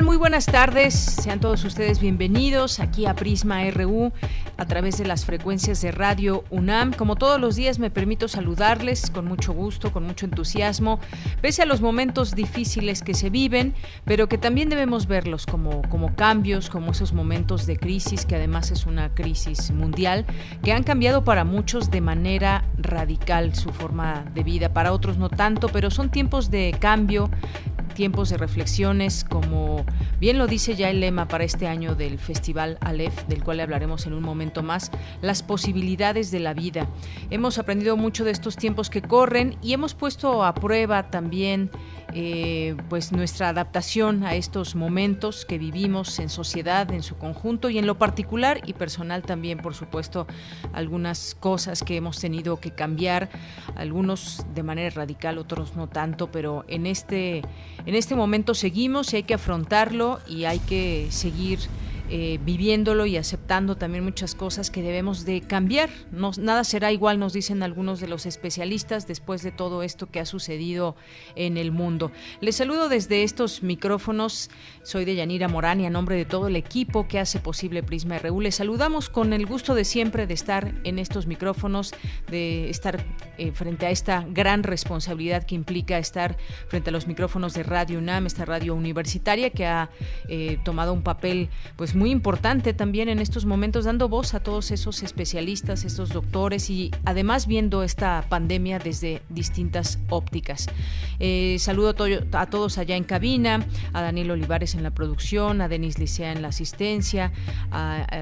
Muy buenas tardes. Sean todos ustedes bienvenidos aquí a Prisma RU a través de las frecuencias de Radio UNAM. Como todos los días me permito saludarles con mucho gusto, con mucho entusiasmo, pese a los momentos difíciles que se viven, pero que también debemos verlos como, como cambios, como esos momentos de crisis, que además es una crisis mundial, que han cambiado para muchos de manera radical su forma de vida, para otros no tanto, pero son tiempos de cambio, tiempos de reflexiones, como bien lo dice ya el lema para este año del Festival Aleph, del cual hablaremos en un momento más, las posibilidades de la vida. Hemos aprendido mucho de estos tiempos que corren y hemos puesto a prueba también eh, pues nuestra adaptación a estos momentos que vivimos en sociedad en su conjunto y en lo particular y personal también, por supuesto, algunas cosas que hemos tenido que cambiar, algunos de manera radical, otros no tanto, pero en este, en este momento seguimos y hay que afrontarlo y hay que seguir eh, viviéndolo y aceptando también muchas cosas que debemos de cambiar. No, nada será igual, nos dicen algunos de los especialistas, después de todo esto que ha sucedido en el mundo. Les saludo desde estos micrófonos. Soy de Yanira Morán y a nombre de todo el equipo que hace posible Prisma RU. Les saludamos con el gusto de siempre de estar en estos micrófonos, de estar eh, frente a esta gran responsabilidad que implica estar frente a los micrófonos de Radio UNAM, esta radio universitaria que ha eh, tomado un papel pues muy muy importante también en estos momentos, dando voz a todos esos especialistas, estos doctores y además viendo esta pandemia desde distintas ópticas. Eh, saludo a, todos allá en cabina, a Daniel Olivares en la producción, a Denis Licea en la asistencia,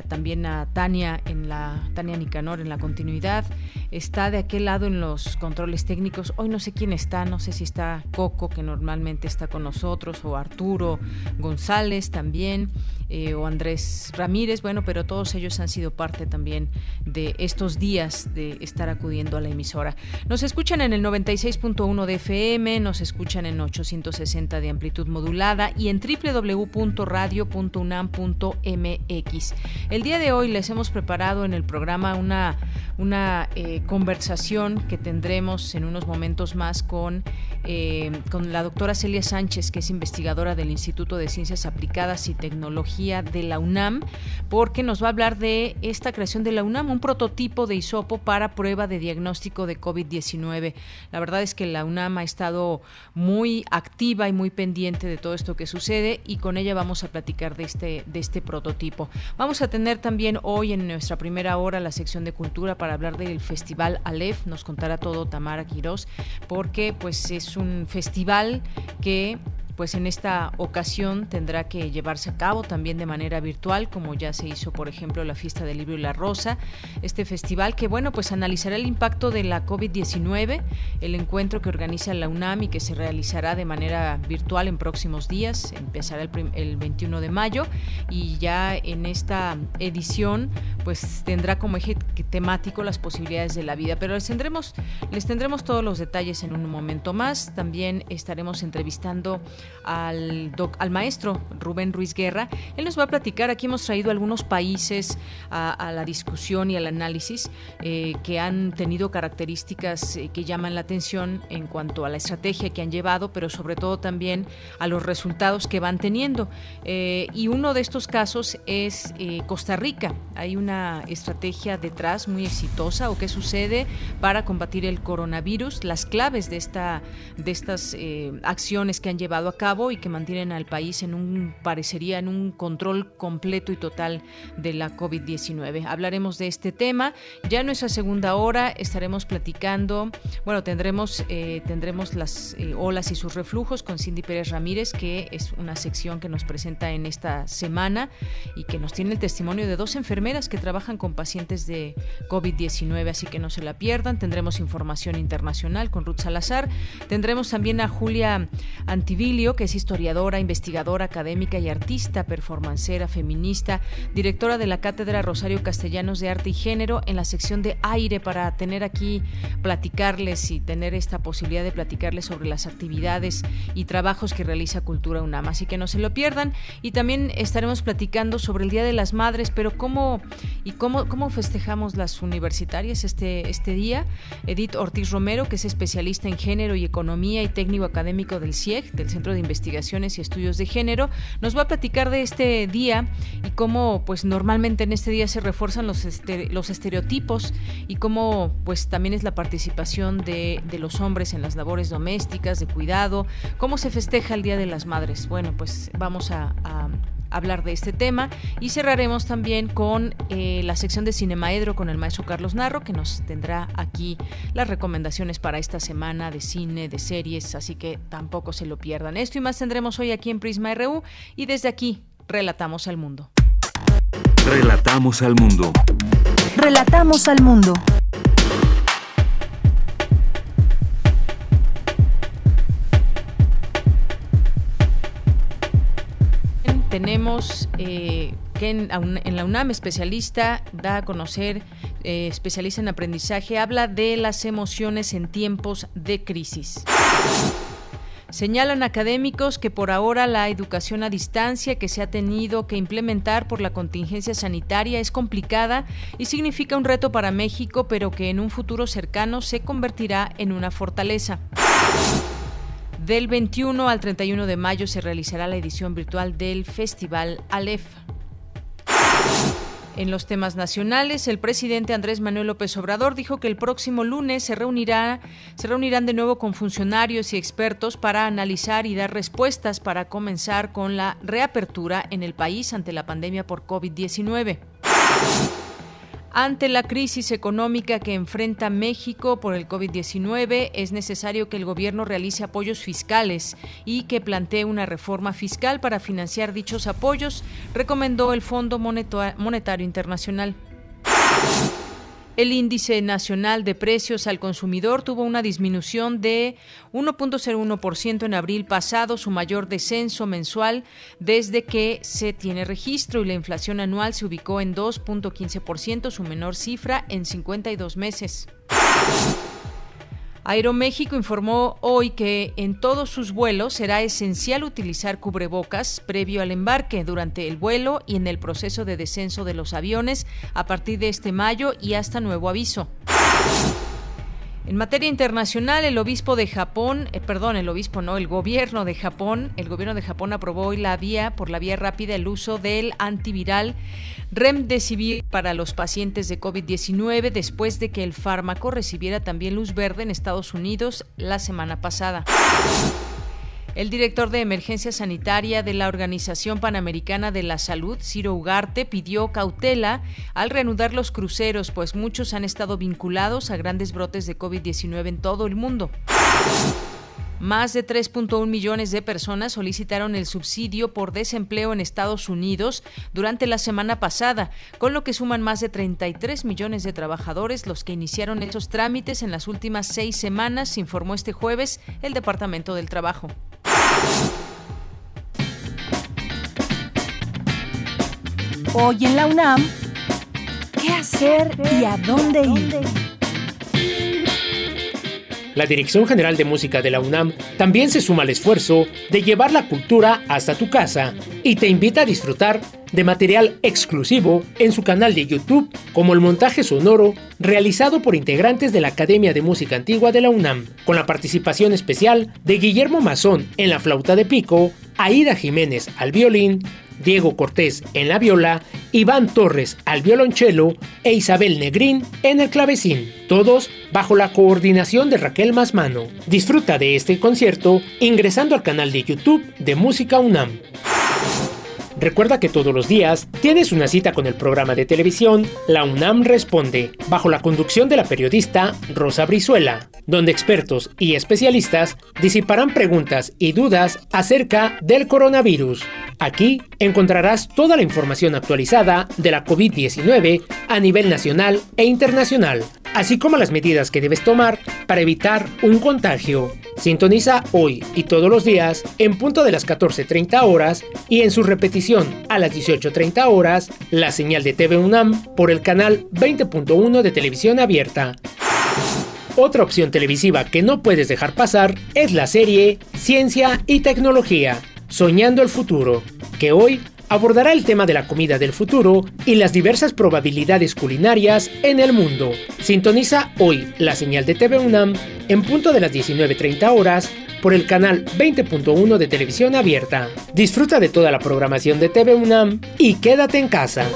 también a Tania en la Tania Nicanor en la continuidad. Está de aquel lado en los controles técnicos. Hoy no sé quién está, no sé si está Coco que normalmente está con nosotros o Arturo González también. Eh, o Andrés Ramírez, bueno, pero todos ellos han sido parte también de estos días de estar acudiendo a la emisora. Nos escuchan en el 96.1 de FM, nos escuchan en 860 de amplitud modulada y en www.radio.unam.mx. El día de hoy les hemos preparado en el programa una, una eh, conversación que tendremos en unos momentos más con, eh, con la doctora Celia Sánchez, que es investigadora del Instituto de Ciencias Aplicadas y Tecnología de la UNAM, porque nos va a hablar de esta creación de la UNAM, un prototipo de hisopo para prueba de diagnóstico de COVID-19. La verdad es que la UNAM ha estado muy activa y muy pendiente de todo esto que sucede y con ella vamos a platicar de este, de este prototipo. Vamos a tener también hoy en nuestra primera hora la sección de cultura para hablar del Festival Aleph. Nos contará todo Tamara Quirós, porque pues es festival que pues en esta ocasión tendrá que llevarse a cabo también de manera virtual, como ya se hizo, por ejemplo, la Fiesta del Libro y la Rosa, este festival que, bueno, pues analizará el impacto de la COVID-19, el encuentro que organiza la UNAM y que se realizará de manera virtual en próximos días, empezará el, el 21 de mayo y ya en esta edición, pues tendrá como eje temático las posibilidades de la vida, pero les tendremos, les tendremos todos los detalles en un momento más, también estaremos entrevistando al, al maestro Rubén Ruiz Guerra. Él nos va a platicar, aquí hemos traído algunos países a, la discusión y al análisis eh, que han tenido características eh, que llaman la atención en cuanto a la estrategia que han llevado, pero sobre todo también a los resultados que van teniendo. Eh, y uno de estos casos es Costa Rica. Hay un una estrategia detrás muy exitosa o qué sucede para combatir el coronavirus, las claves de, esta, de estas eh, acciones que han llevado a cabo y que mantienen al país en un, parecería, en un control completo y total de la COVID-19. Hablaremos de este tema. Ya en nuestra segunda hora estaremos platicando, bueno, tendremos, eh, tendremos las eh, olas y sus reflujos con Cindy Pérez Ramírez, que es una sección que nos presenta en esta semana y que nos tiene el testimonio de dos enfermeras que trabajan con pacientes de COVID-19, así que no se la pierdan. Tendremos información internacional con Ruth Salazar. Tendremos también a Julia Antivilio, que es historiadora, investigadora, académica y artista, performancera, feminista, directora de la Cátedra Rosario Castellanos de Arte y Género en la sección de aire para tener aquí, platicarles y tener esta posibilidad de platicarles sobre las actividades y trabajos que realiza Cultura UNAM. Así que no se lo pierdan. Y también estaremos platicando sobre el Día de las Madres, pero cómo y cómo, cómo festejamos las universitarias este, este día. Edith Ortiz Romero, que es especialista en género y economía y técnico académico del CIEG, del Centro de Investigaciones y Estudios de Género, nos va a platicar de este día y cómo pues normalmente en este día se refuerzan los, los estereotipos y cómo pues también es la participación de, de los hombres en las labores domésticas, de cuidado, cómo se festeja el Día de las Madres. Bueno, pues vamos a, hablar de este tema y cerraremos también con eh, la sección de Cinemaedro con el maestro Carlos Narro que nos tendrá aquí las recomendaciones para esta semana de cine, de series, así que tampoco se lo pierdan. Esto y más tendremos hoy aquí en Prisma RU y desde aquí relatamos al mundo. Relatamos al mundo. Relatamos al mundo. Tenemos eh, que en, la UNAM especialista da a conocer, eh, especialista en aprendizaje, habla de las emociones en tiempos de crisis. Señalan académicos que por ahora la educación a distancia que se ha tenido que implementar por la contingencia sanitaria es complicada y significa un reto para México, pero que en un futuro cercano se convertirá en una fortaleza. Del 21 al 31 de mayo se realizará la edición virtual del Festival Aleph. En los temas nacionales, el presidente Andrés Manuel López Obrador dijo que el próximo lunes se, reunirá, se reunirán de nuevo con funcionarios y expertos para analizar y dar respuestas para comenzar con la reapertura en el país ante la pandemia por COVID-19. Ante la crisis económica que enfrenta México por el COVID-19, es necesario que el gobierno realice apoyos fiscales y que plantee una reforma fiscal para financiar dichos apoyos, recomendó el Fondo Monetario Internacional. El índice nacional de precios al consumidor tuvo una disminución de 1.01% en abril pasado, su mayor descenso mensual desde que se tiene registro y la inflación anual se ubicó en 2.15%, su menor cifra en 52 meses. Aeroméxico informó hoy que en todos sus vuelos será esencial utilizar cubrebocas previo al embarque, durante el vuelo y en el proceso de descenso de los aviones a partir de este mayo y hasta nuevo aviso. En materia internacional, el obispo de Japón, eh, perdón, el obispo no, el gobierno de Japón, el gobierno de Japón aprobó hoy la vía, por la vía rápida, el uso del antiviral Remdesivir para los pacientes de COVID-19 después de que el fármaco recibiera también luz verde en Estados Unidos la semana pasada. El director de emergencia sanitaria de la Organización Panamericana de la Salud, Ciro Ugarte, pidió cautela al reanudar los cruceros, pues muchos han estado vinculados a grandes brotes de COVID-19 en todo el mundo. Más de 3.1 millones de personas solicitaron el subsidio por desempleo en Estados Unidos durante la semana pasada, con lo que suman más de 33 millones de trabajadores los que iniciaron esos trámites en las últimas seis semanas, informó este jueves el Departamento del Trabajo. Hoy en la UNAM, ¿qué hacer y a dónde ir? La Dirección General de Música de la UNAM también se suma al esfuerzo de llevar la cultura hasta tu casa y te invita a disfrutar de material exclusivo en su canal de YouTube, como el montaje sonoro realizado por integrantes de la Academia de Música Antigua de la UNAM, con la participación especial de Guillermo Mazón en la flauta de pico, Aida Jiménez al violín, Diego Cortés en la viola Iván Torres al violonchelo e Isabel Negrín en el clavecín, todos bajo la coordinación de Raquel Masmano. Disfruta de este concierto ingresando al canal de YouTube de Música UNAM. Recuerda que todos los días tienes una cita con el programa de televisión La UNAM Responde, bajo la conducción de la periodista Rosa Brizuela, donde expertos y especialistas disiparán preguntas y dudas acerca del coronavirus. Aquí encontrarás toda la información actualizada de la COVID-19 a nivel nacional e internacional, así como las medidas que debes tomar para evitar un contagio. Sintoniza hoy y todos los días en punto de las 14.30 horas y en su repetición a las 18.30 horas la señal de TV UNAM por el canal 20.1 de televisión abierta. Otra opción televisiva que no puedes dejar pasar es la serie Ciencia y Tecnología, Soñando el Futuro, que hoy abordará el tema de la comida del futuro y las diversas probabilidades culinarias en el mundo. Sintoniza hoy la señal de TV UNAM en punto de las 19.30 horas por el canal 20.1 de televisión abierta. Disfruta de toda la programación de TV UNAM y quédate en casa.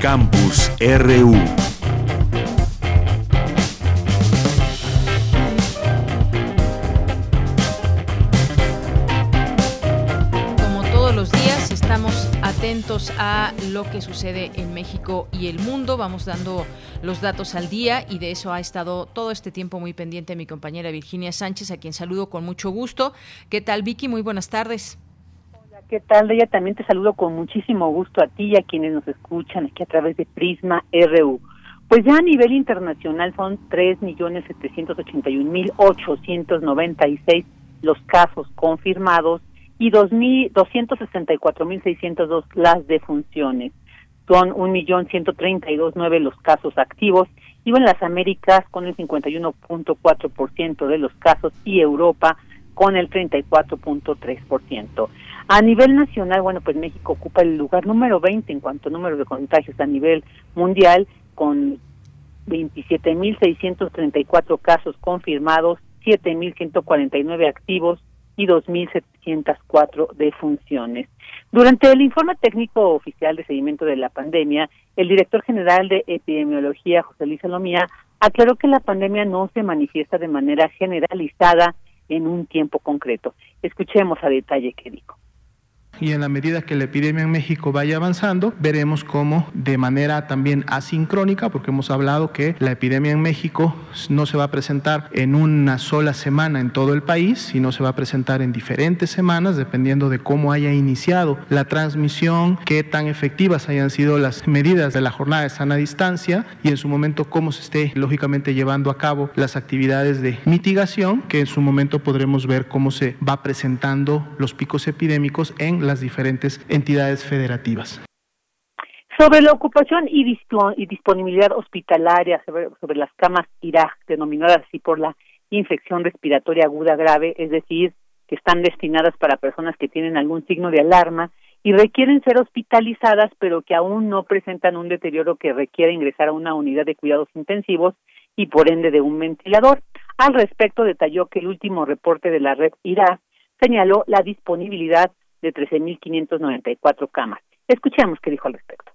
Campus RU a lo que sucede en México y el mundo. Vamos dando los datos al día y de eso ha estado todo este tiempo muy pendiente mi compañera Virginia Sánchez, a quien saludo con mucho gusto. ¿Qué tal, Vicky? Muy buenas tardes. Hola, ¿qué tal? Ella también te saludo con muchísimo gusto a ti y a quienes nos escuchan aquí a través de Prisma RU. Pues ya a nivel internacional son 3.781.896 los casos confirmados y 264.602 las defunciones. Son 1.132.9 los casos activos y en las Américas con el 51.4% de los casos y Europa con el 34.3%. A nivel nacional, bueno, pues México ocupa el lugar número 20 en cuanto a número de contagios a nivel mundial con 27.634 casos confirmados, 7.149 activos y 2.704 defunciones. Durante el informe técnico oficial de seguimiento de la pandemia, el director general de epidemiología, José Luis Salomía, aclaró que la pandemia no se manifiesta de manera generalizada en un tiempo concreto. Escuchemos a detalle qué dijo y en la medida que la epidemia en México vaya avanzando, veremos cómo de manera también asincrónica, porque hemos hablado que la epidemia en México no se va a presentar en una sola semana en todo el país, sino se va a presentar en diferentes semanas, dependiendo de cómo haya iniciado la transmisión, qué tan efectivas hayan sido las medidas de la jornada de sana distancia y en su momento cómo se esté lógicamente llevando a cabo las actividades de mitigación, que en su momento podremos ver cómo se va presentando los picos epidémicos en las diferentes entidades federativas. Sobre la ocupación y, disponibilidad hospitalaria, sobre, las camas IRA, denominadas así por la infección respiratoria aguda grave, es decir, que están destinadas para personas que tienen algún signo de alarma y requieren ser hospitalizadas, pero que aún no presentan un deterioro que requiere ingresar a una unidad de cuidados intensivos y por ende de un ventilador. Al respecto, detalló que el último reporte de la red IRA señaló la disponibilidad de 13.594 camas. Escuchemos qué dijo al respecto.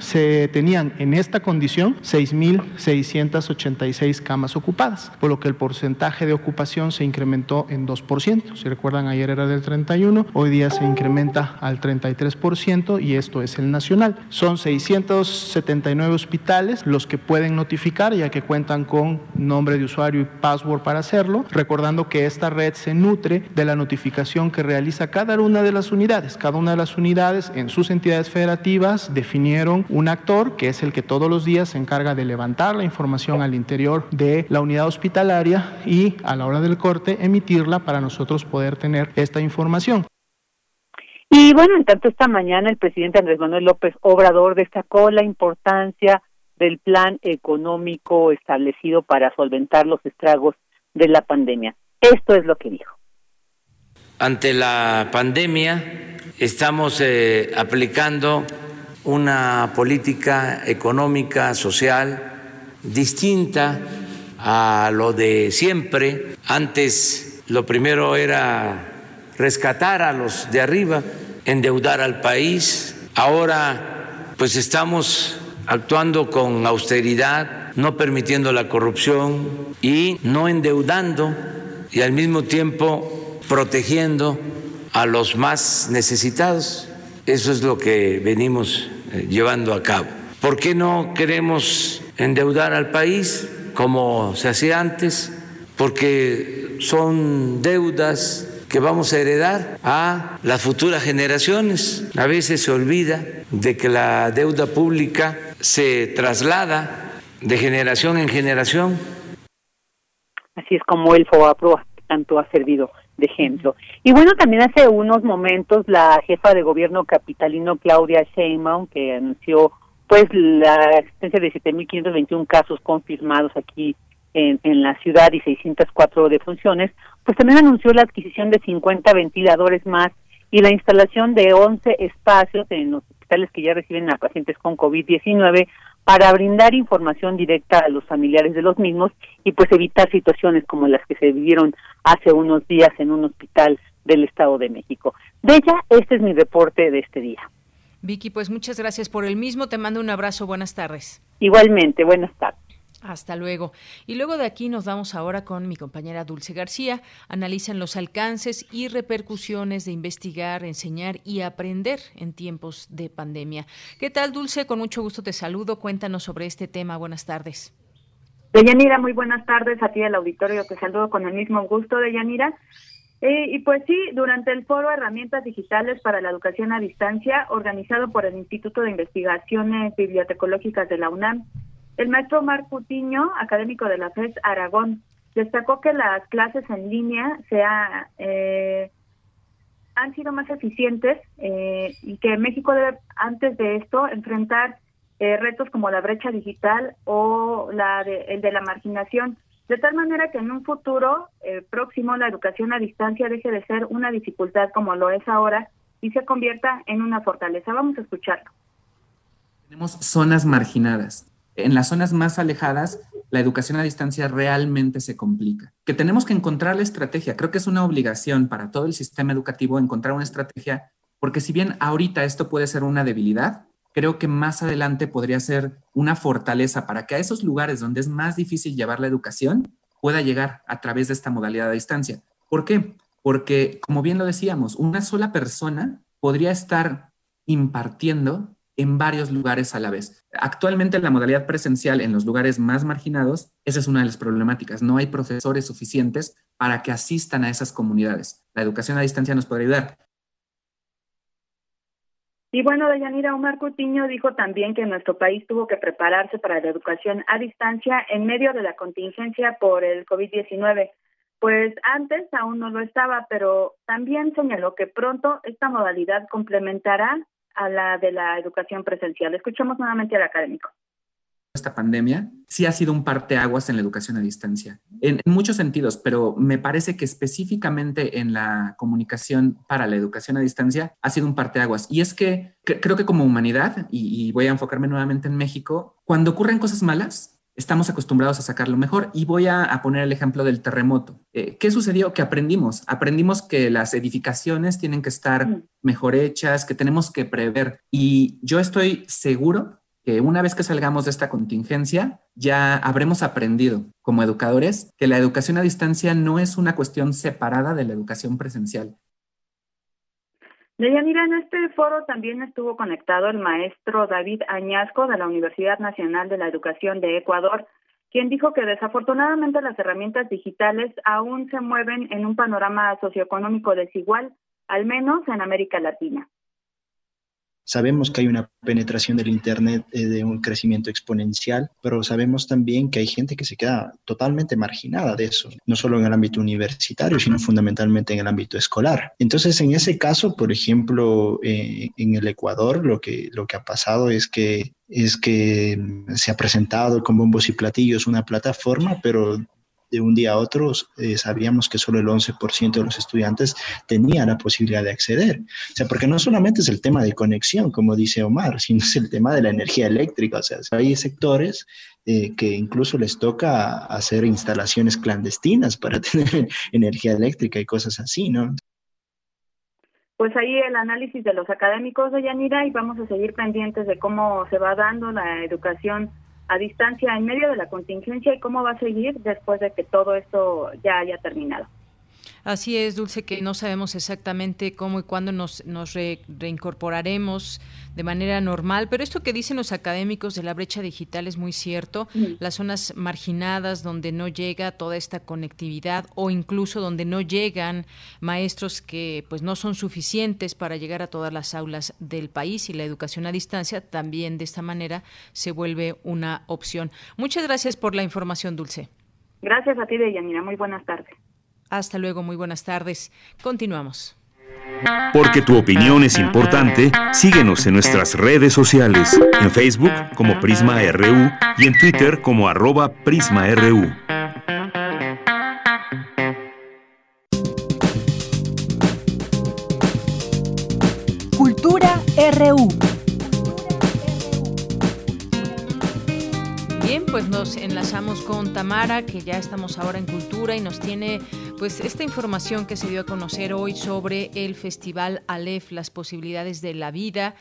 Se tenían en esta condición 6.686 camas ocupadas, por lo que el porcentaje de ocupación se incrementó en 2%. Si recuerdan, ayer era del 31, hoy día se incrementa al 33% y esto es el nacional. Son 679 hospitales los que pueden notificar, ya que cuentan con nombre de usuario y password para hacerlo, recordando que esta red se nutre de la notificación que realiza cada una de las unidades. Cada una de las unidades en sus entidades federativas definieron un actor que es el que todos los días se encarga de levantar la información al interior de la unidad hospitalaria y a la hora del corte emitirla para nosotros poder tener esta información. Y bueno, en tanto esta mañana el presidente Andrés Manuel López Obrador destacó la importancia del plan económico establecido para solventar los estragos de la pandemia. Esto es lo que dijo. Ante la pandemia estamos eh, aplicando una política económica, social distinta a lo de siempre. Antes lo primero era rescatar a los de arriba, endeudar al país. Ahora pues estamos actuando con austeridad, no permitiendo la corrupción y no endeudando y al mismo tiempo protegiendo a los más necesitados. Eso es lo que venimos llevando a cabo. ¿Por qué no queremos endeudar al país como se hacía antes? Porque son deudas que vamos a heredar a las futuras generaciones. A veces se olvida de que la deuda pública se traslada de generación en generación. Así es como el FOAPRO tanto ha servido de ejemplo. Y bueno, también hace unos momentos la jefa de gobierno capitalino Claudia Sheinbaum que anunció pues la existencia de 7.521 casos confirmados aquí en, en la ciudad y 604 defunciones, pues también anunció la adquisición de 50 ventiladores más y la instalación de 11 espacios en los hospitales que ya reciben a pacientes con COVID-19 para brindar información directa a los familiares de los mismos y pues evitar situaciones como las que se vivieron hace unos días en un hospital del Estado de México. De ella, este es mi reporte de este día. Vicky, pues muchas gracias por el mismo. Te mando un abrazo. Buenas tardes. Igualmente, buenas tardes. Hasta luego. Y luego de aquí nos vamos ahora con mi compañera Dulce García. Analizan los alcances y repercusiones de investigar, enseñar y aprender en tiempos de pandemia. ¿Qué tal, Dulce? Con mucho gusto te saludo. Cuéntanos sobre este tema. Buenas tardes. Deyanira, muy buenas tardes a ti del auditorio. Te saludo con el mismo gusto, Deyanira. Eh, y pues sí, durante el foro Herramientas Digitales para la Educación a Distancia, organizado por el Instituto de Investigaciones Bibliotecológicas de la UNAM, el maestro Marc Putiño, académico de la FES Aragón, destacó que las clases en línea se eh, han sido más eficientes eh, y que México debe, antes de esto, enfrentar eh, retos como la brecha digital o la de, el de la marginación, de tal manera que en un futuro próximo la educación a distancia deje de ser una dificultad como lo es ahora y se convierta en una fortaleza. Vamos a escucharlo. Tenemos zonas marginadas en las zonas más alejadas, la educación a distancia realmente se complica. Que tenemos que encontrar la estrategia. Creo que es una obligación para todo el sistema educativo encontrar una estrategia, porque si bien ahorita esto puede ser una debilidad, creo que más adelante podría ser una fortaleza para que a esos lugares donde es más difícil llevar la educación pueda llegar a través de esta modalidad a distancia. ¿Por qué? Porque, como bien lo decíamos, una sola persona podría estar impartiendo en varios lugares a la vez. Actualmente la modalidad presencial en los lugares más marginados, esa es una de las problemáticas. No hay profesores suficientes para que asistan a esas comunidades. La educación a distancia nos puede ayudar. Y bueno, Deyanira Omar Cutiño dijo también que nuestro país tuvo que prepararse para la educación a distancia en medio de la contingencia por el COVID-19. Pues antes aún no lo estaba, pero también señaló que pronto esta modalidad complementará a la de la educación presencial. Escuchamos nuevamente al académico esta pandemia sí ha sido un parteaguas en la educación a distancia, en, muchos sentidos, pero me parece que específicamente en la comunicación para la educación a distancia ha sido un parteaguas. Y es que creo que como humanidad, y, y voy a enfocarme nuevamente en México, cuando ocurren cosas malas, estamos acostumbrados a sacar lo mejor. Y voy a, poner el ejemplo del terremoto. Eh, ¿Qué sucedió? Que aprendimos. Aprendimos que las edificaciones tienen que estar mm. mejor hechas, que tenemos que prever. Y yo estoy seguro que una vez que salgamos de esta contingencia, ya habremos aprendido como educadores que la educación a distancia no es una cuestión separada de la educación presencial. Deyanira, en este foro también estuvo conectado el maestro David Añasco de la Universidad Nacional de la Educación de Ecuador, quien dijo que desafortunadamente las herramientas digitales aún se mueven en un panorama socioeconómico desigual, al menos en América Latina. Sabemos que hay una penetración del Internet eh, de un crecimiento exponencial, pero sabemos también que hay gente que se queda totalmente marginada de eso, no solo en el ámbito universitario, sino fundamentalmente en el ámbito escolar. Entonces, en ese caso, por ejemplo, eh, en el Ecuador, lo que, lo que ha pasado es que es que se ha presentado con bombos y platillos una plataforma, pero de un día a otro eh, sabíamos que solo el 11% de los estudiantes tenía la posibilidad de acceder. O sea, porque no solamente es el tema de conexión, como dice Omar, sino es el tema de la energía eléctrica. O sea, hay sectores eh, que incluso les toca hacer instalaciones clandestinas para tener energía eléctrica y cosas así, ¿no? Pues ahí el análisis de los académicos de Yanira y vamos a seguir pendientes de cómo se va dando la educación a distancia en medio de la contingencia y cómo va a seguir después de que todo esto ya haya terminado. Así es, Dulce, que no sabemos exactamente cómo y cuándo nos, nos reincorporaremos de manera normal, pero esto que dicen los académicos de la brecha digital es muy cierto. Las zonas marginadas donde no llega toda esta conectividad o incluso donde no llegan maestros que pues no son suficientes para llegar a todas las aulas del país y la educación a distancia también de esta manera se vuelve una opción. Muchas gracias por la información, Dulce. Gracias a ti, Deyanira. Muy buenas tardes. Hasta luego, muy buenas tardes. Continuamos. Porque tu opinión es importante, síguenos en nuestras redes sociales, en Facebook como Prisma RU y en Twitter como arroba PrismaRU. Cultura RU. Pues nos enlazamos con Tamara, que ya estamos ahora en Cultura y nos tiene pues esta información que se dio a conocer hoy sobre el Festival Aleph, las posibilidades de la vida,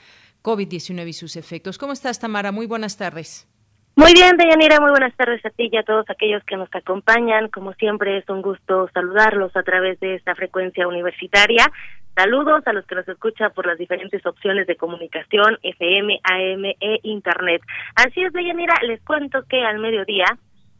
COVID-19 y sus efectos. ¿Cómo estás, Tamara? Muy buenas tardes. Muy bien, Deyanira, muy buenas tardes a ti y a todos aquellos que nos acompañan. Como siempre, es un gusto saludarlos a través de esta frecuencia universitaria. Saludos a los que nos escuchan por las diferentes opciones de comunicación, FM, AM e Internet. Así es, Deyanira, les cuento que al mediodía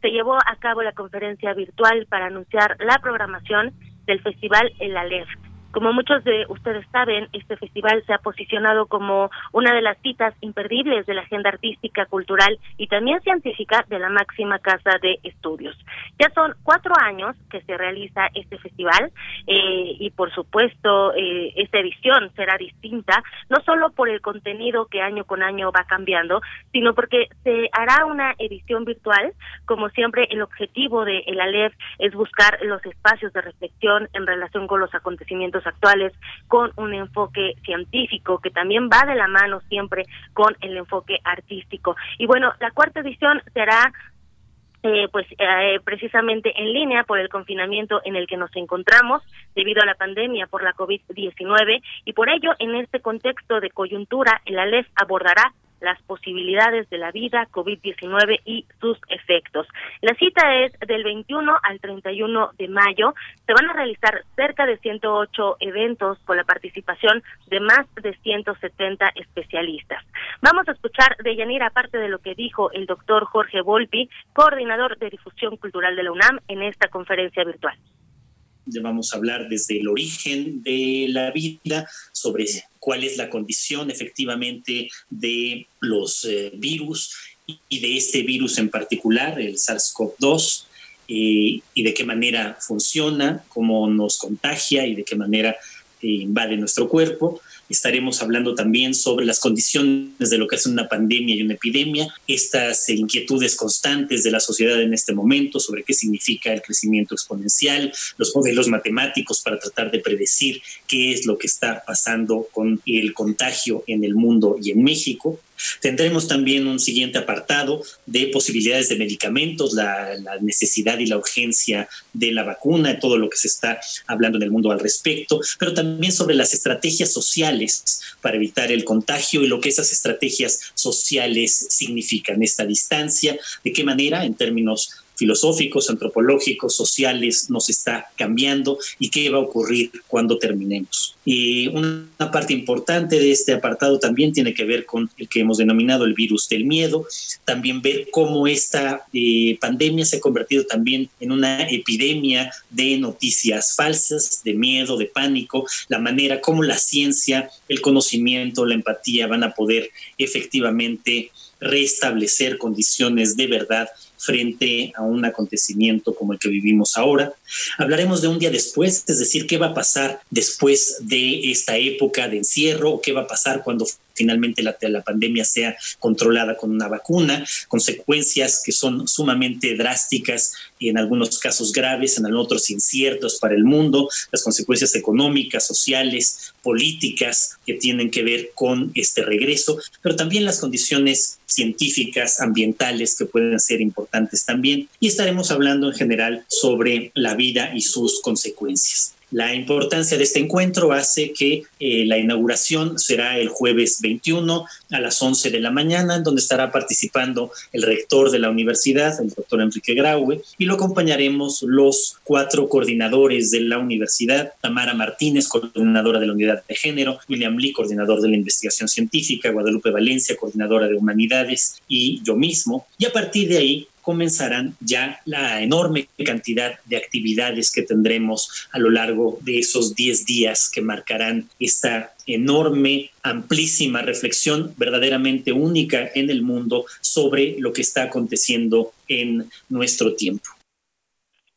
se llevó a cabo la conferencia virtual para anunciar la programación del Festival El Aleph. Como muchos de ustedes saben, este festival se ha posicionado como una de las citas imperdibles de la agenda artística, cultural y también científica de la máxima casa de estudios. Ya son cuatro años que se realiza este festival eh, y por supuesto eh, esta edición será distinta, no solo por el contenido que año con año va cambiando, sino porque se hará una edición virtual. Como siempre, el objetivo de el ALEF es buscar los espacios de reflexión en relación con los acontecimientos actuales con un enfoque científico que también va de la mano siempre con el enfoque artístico. Y bueno, la cuarta edición será eh, pues eh, precisamente en línea por el confinamiento en el que nos encontramos debido a la pandemia por la COVID-19 y por ello en este contexto de coyuntura el ALEF abordará las posibilidades de la vida, COVID-19 y sus efectos. La cita es del 21 al 31 de mayo. Se van a realizar cerca de 108 eventos con la participación de más de 170 especialistas. Vamos a escuchar de Yanira, aparte de lo que dijo el doctor Jorge Volpi, coordinador de difusión cultural de la UNAM, en esta conferencia virtual vamos a hablar desde el origen de la vida, sobre cuál es la condición efectivamente de los eh, virus y de este virus en particular, el SARS-CoV-2, eh, y de qué manera funciona, cómo nos contagia y de qué manera eh, invade nuestro cuerpo. Estaremos hablando también sobre las condiciones de lo que es una pandemia y una epidemia, estas inquietudes constantes de la sociedad en este momento sobre qué significa el crecimiento exponencial, los modelos matemáticos para tratar de predecir qué es lo que está pasando con el contagio en el mundo y en México. Tendremos también un siguiente apartado de posibilidades de medicamentos, la, necesidad y la urgencia de la vacuna, todo lo que se está hablando en el mundo al respecto, pero también sobre las estrategias sociales para evitar el contagio y lo que esas estrategias sociales significan, esta distancia, de qué manera en términos filosóficos, antropológicos, sociales nos está cambiando y qué va a ocurrir cuando terminemos. Y una parte importante de este apartado también tiene que ver con el que hemos denominado el virus del miedo, también ver cómo esta eh, pandemia se ha convertido también en una epidemia de noticias falsas, de miedo, de pánico, la manera como la ciencia, el conocimiento, la empatía van a poder efectivamente restablecer condiciones de verdad frente a un acontecimiento como el que vivimos ahora. Hablaremos de un día después, es decir, qué va a pasar después de esta época de encierro qué va a pasar cuando finalmente la, la pandemia sea controlada con una vacuna, consecuencias que son sumamente drásticas y en algunos casos graves, en otros inciertos para el mundo, las consecuencias económicas, sociales, políticas que tienen que ver con este regreso, pero también las condiciones científicas, ambientales que pueden ser importantes también. Y estaremos hablando en general sobre la vida y sus consecuencias. La importancia de este encuentro hace que eh, la inauguración será el jueves 21 a las 11 de la mañana, donde estará participando el rector de la universidad, el doctor Enrique Graue, y lo acompañaremos los cuatro coordinadores de la universidad, Tamara Martínez, coordinadora de la unidad de género, William Lee, coordinador de la investigación científica, Guadalupe Valencia, coordinadora de humanidades, y yo mismo. Y a partir de ahí comenzarán ya la enorme cantidad de actividades que tendremos a lo largo de esos 10 días que marcarán esta enorme, amplísima reflexión verdaderamente única en el mundo sobre lo que está aconteciendo en nuestro tiempo.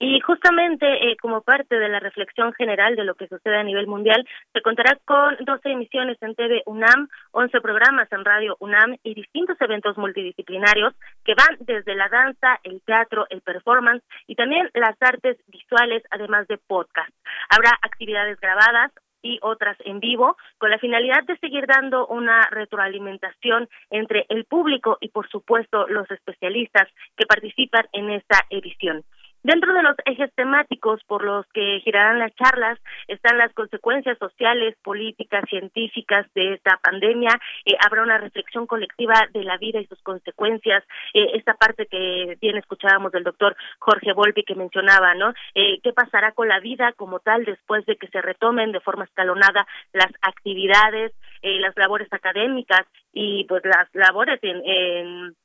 Y justamente eh, como parte de la reflexión general de lo que sucede a nivel mundial, se contará con 12 emisiones en TV UNAM, 11 programas en Radio UNAM y distintos eventos multidisciplinarios que van desde la danza, el teatro, el performance y también las artes visuales, además de podcast. Habrá actividades grabadas, y otras en vivo, con la finalidad de seguir dando una retroalimentación entre el público y, por supuesto, los especialistas que participan en esta edición. Dentro de los ejes temáticos por los que girarán las charlas están las consecuencias sociales, políticas, científicas de esta pandemia. Eh, habrá una reflexión colectiva de la vida y sus consecuencias. Eh, esta parte que bien escuchábamos del doctor Jorge Volpi que mencionaba, ¿no? Eh, ¿Qué pasará con la vida como tal después de que se retomen de forma escalonada las actividades, las labores académicas y pues las labores en en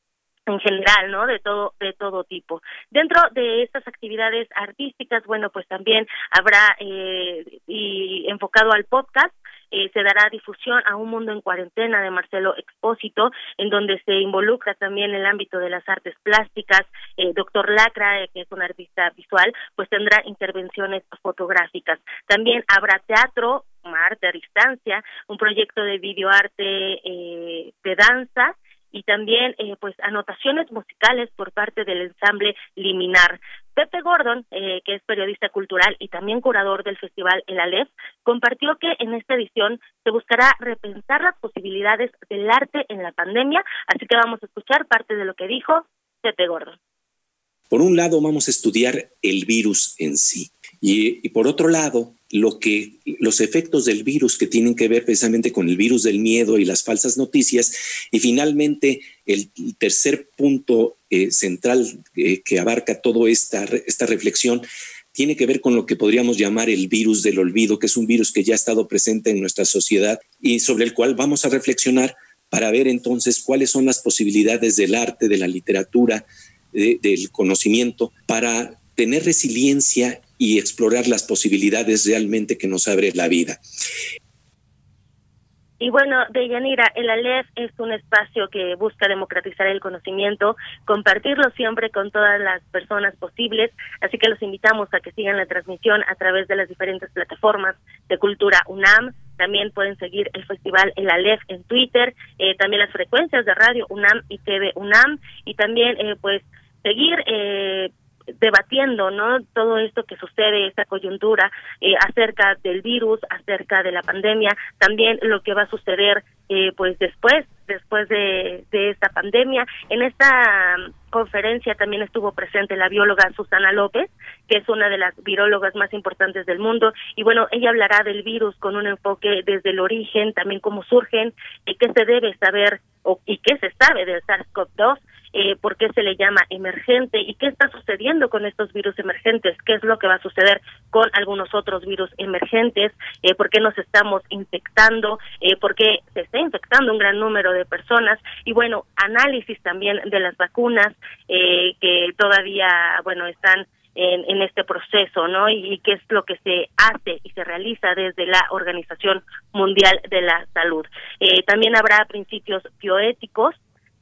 general, ¿no? De todo, de todo tipo. Dentro de estas actividades artísticas, bueno, pues también habrá eh, y enfocado al podcast. Eh, se dará difusión a un mundo en cuarentena de Marcelo Expósito, en donde se involucra también el ámbito de las artes plásticas. Eh, doctor Lacra, eh, que es un artista visual, pues tendrá intervenciones fotográficas. También habrá teatro, arte a distancia, un proyecto de videoarte eh, de danza y también eh, pues anotaciones musicales por parte del ensamble Liminar. Pepe Gordon, eh, que es periodista cultural y también curador del festival El Aleph, compartió que en esta edición se buscará repensar las posibilidades del arte en la pandemia, así que vamos a escuchar parte de lo que dijo Pepe Gordon. Por un lado vamos a estudiar el virus en sí. Y, por otro lado lo que los efectos del virus que tienen que ver precisamente con el virus del miedo y las falsas noticias. Y finalmente el tercer punto eh, central eh, que abarca toda esta, esta reflexión tiene que ver con lo que podríamos llamar el virus del olvido, que es un virus que ya ha estado presente en nuestra sociedad y sobre el cual vamos a reflexionar para ver entonces cuáles son las posibilidades del arte, de la literatura, del conocimiento, para tener resiliencia y explorar las posibilidades realmente que nos abre la vida. Y bueno, Deyanira, el ALEF es un espacio que busca democratizar el conocimiento, compartirlo siempre con todas las personas posibles, así que los invitamos a que sigan la transmisión a través de las diferentes plataformas de Cultura UNAM. También pueden seguir el festival El ALEF en Twitter, eh, también las frecuencias de radio UNAM y TV UNAM, y también eh, pues seguir eh, debatiendo no todo esto que sucede esta coyuntura eh, acerca del virus acerca de la pandemia también lo que va a suceder eh, pues después después de, de esta pandemia. En esta um, conferencia también estuvo presente la bióloga Susana López que es una de las virólogas más importantes del mundo. Y bueno ella hablará del virus con un enfoque desde el origen también cómo surgen y qué se debe saber o, y qué se sabe del SARS-CoV-2 eh, por qué se le llama emergente y qué está sucediendo con estos virus emergentes, qué es lo que va a suceder con algunos otros virus emergentes, eh, por qué nos estamos infectando, eh, por qué se está infectando un gran número de personas. Y bueno, análisis también de las vacunas eh, que todavía, bueno, están en, en, este proceso, ¿no? Y, y, qué es lo que se hace y se realiza desde la Organización Mundial de la Salud. Eh, también habrá principios bioéticos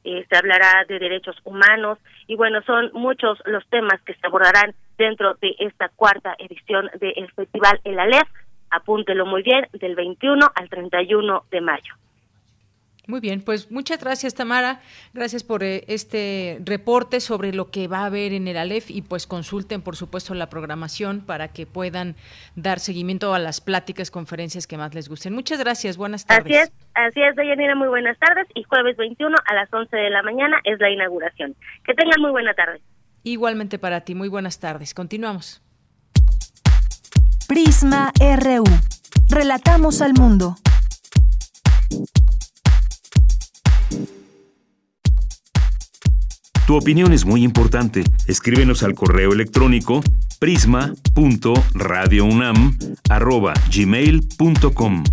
eh, se hablará de derechos humanos y bueno, son muchos los temas que se abordarán dentro de esta cuarta edición del Festival El Aleph. Apúntelo muy bien, del 21 al 31 de mayo. Muy bien, pues muchas gracias Tamara, gracias por eh, este reporte sobre lo que va a haber en el ALEF y pues consulten por supuesto la programación para que puedan dar seguimiento a las pláticas, conferencias que más les gusten. Muchas gracias, buenas tardes. Así es, así es, Deyanira, muy buenas tardes y jueves 21 a las 11 de la mañana es la inauguración. Que tengan muy buena tarde. Igualmente para ti, muy buenas tardes. Continuamos. Prisma RU. Relatamos al mundo. Tu opinión es muy importante. Escríbenos al correo electrónico prisma.radiounam@gmail.com.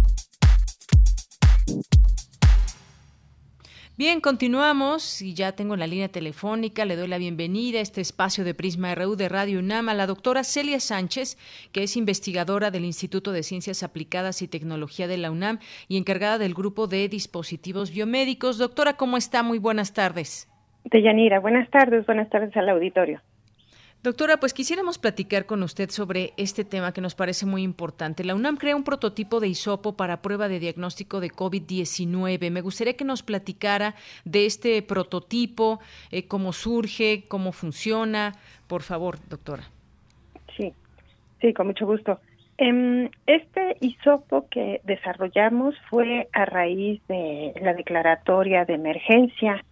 Bien, continuamos y ya tengo la línea telefónica. Le doy la bienvenida a este espacio de Prisma RU de Radio UNAM a la doctora Celia Sánchez, que es investigadora del Instituto de Ciencias Aplicadas y Tecnología de la UNAM y encargada del grupo de dispositivos biomédicos. Doctora, ¿cómo está? Muy buenas tardes. Deyanira, buenas tardes, buenas tardes al auditorio. Doctora, pues quisiéramos platicar con usted sobre este tema que nos parece muy importante. La UNAM crea un prototipo de hisopo para prueba de diagnóstico de COVID-19. Me gustaría que nos platicara de este prototipo, eh, cómo surge, cómo funciona. Por favor, doctora. Sí, sí, con mucho gusto. Em, este hisopo que desarrollamos fue a raíz de la declaratoria de emergencia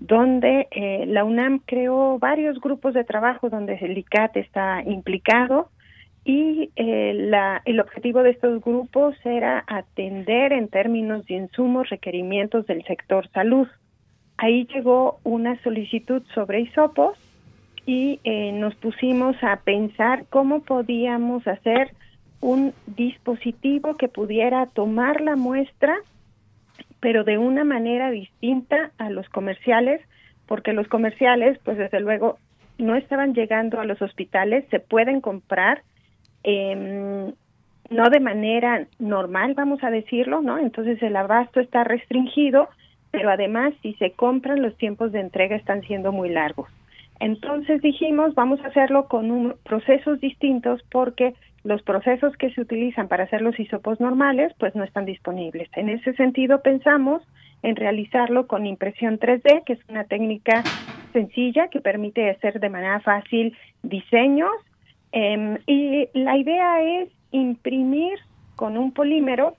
donde eh, la UNAM creó varios grupos de trabajo donde el ICAT está implicado y eh, la, el objetivo de estos grupos era atender en términos de insumos requerimientos del sector salud. Ahí llegó una solicitud sobre isopos y eh, nos pusimos a pensar cómo podíamos hacer un dispositivo que pudiera tomar la muestra pero de una manera distinta a los comerciales, porque los comerciales, pues desde luego, no estaban llegando a los hospitales, se pueden comprar, eh, no de manera normal, vamos a decirlo, ¿no? Entonces el abasto está restringido, pero además si se compran los tiempos de entrega están siendo muy largos. Entonces dijimos, vamos a hacerlo con un, procesos distintos porque los procesos que se utilizan para hacer los hisopos normales pues no están disponibles. En ese sentido pensamos en realizarlo con impresión 3D, que es una técnica sencilla que permite hacer de manera fácil diseños em, y la idea es imprimir con un polímero,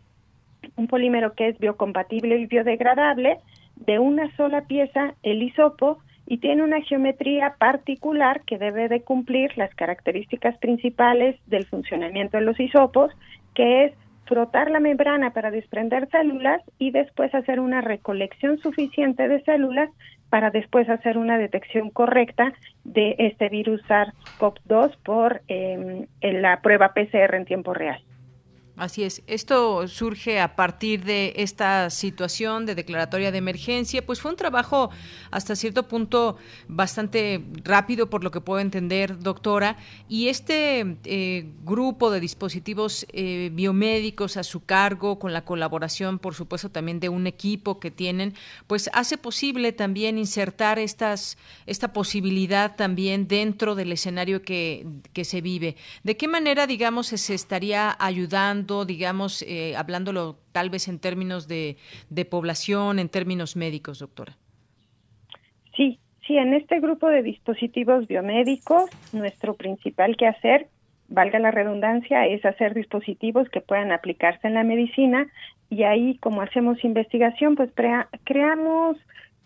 un polímero que es biocompatible y biodegradable, de una sola pieza el hisopo y tiene una geometría particular que debe de cumplir las características principales del funcionamiento de los hisopos, que es frotar la membrana para desprender células y después hacer una recolección suficiente de células para después hacer una detección correcta de este virus SARS-CoV-2 por eh, la prueba PCR en tiempo real. Así es. Esto surge a partir de esta situación de declaratoria de emergencia. Pues fue un trabajo hasta cierto punto bastante rápido, por lo que puedo entender, doctora. Y este eh, grupo de dispositivos eh, biomédicos a su cargo, con la colaboración, por supuesto, también de un equipo que tienen, pues hace posible también insertar estas, esta posibilidad también dentro del escenario que, que se vive. ¿De qué manera, digamos, se estaría ayudando? Digamos, eh, hablándolo tal vez en términos de, población, en términos médicos, doctora? Sí, sí, en este grupo de dispositivos biomédicos, nuestro principal quehacer, valga la redundancia, es hacer dispositivos que puedan aplicarse en la medicina y ahí como hacemos investigación, pues creamos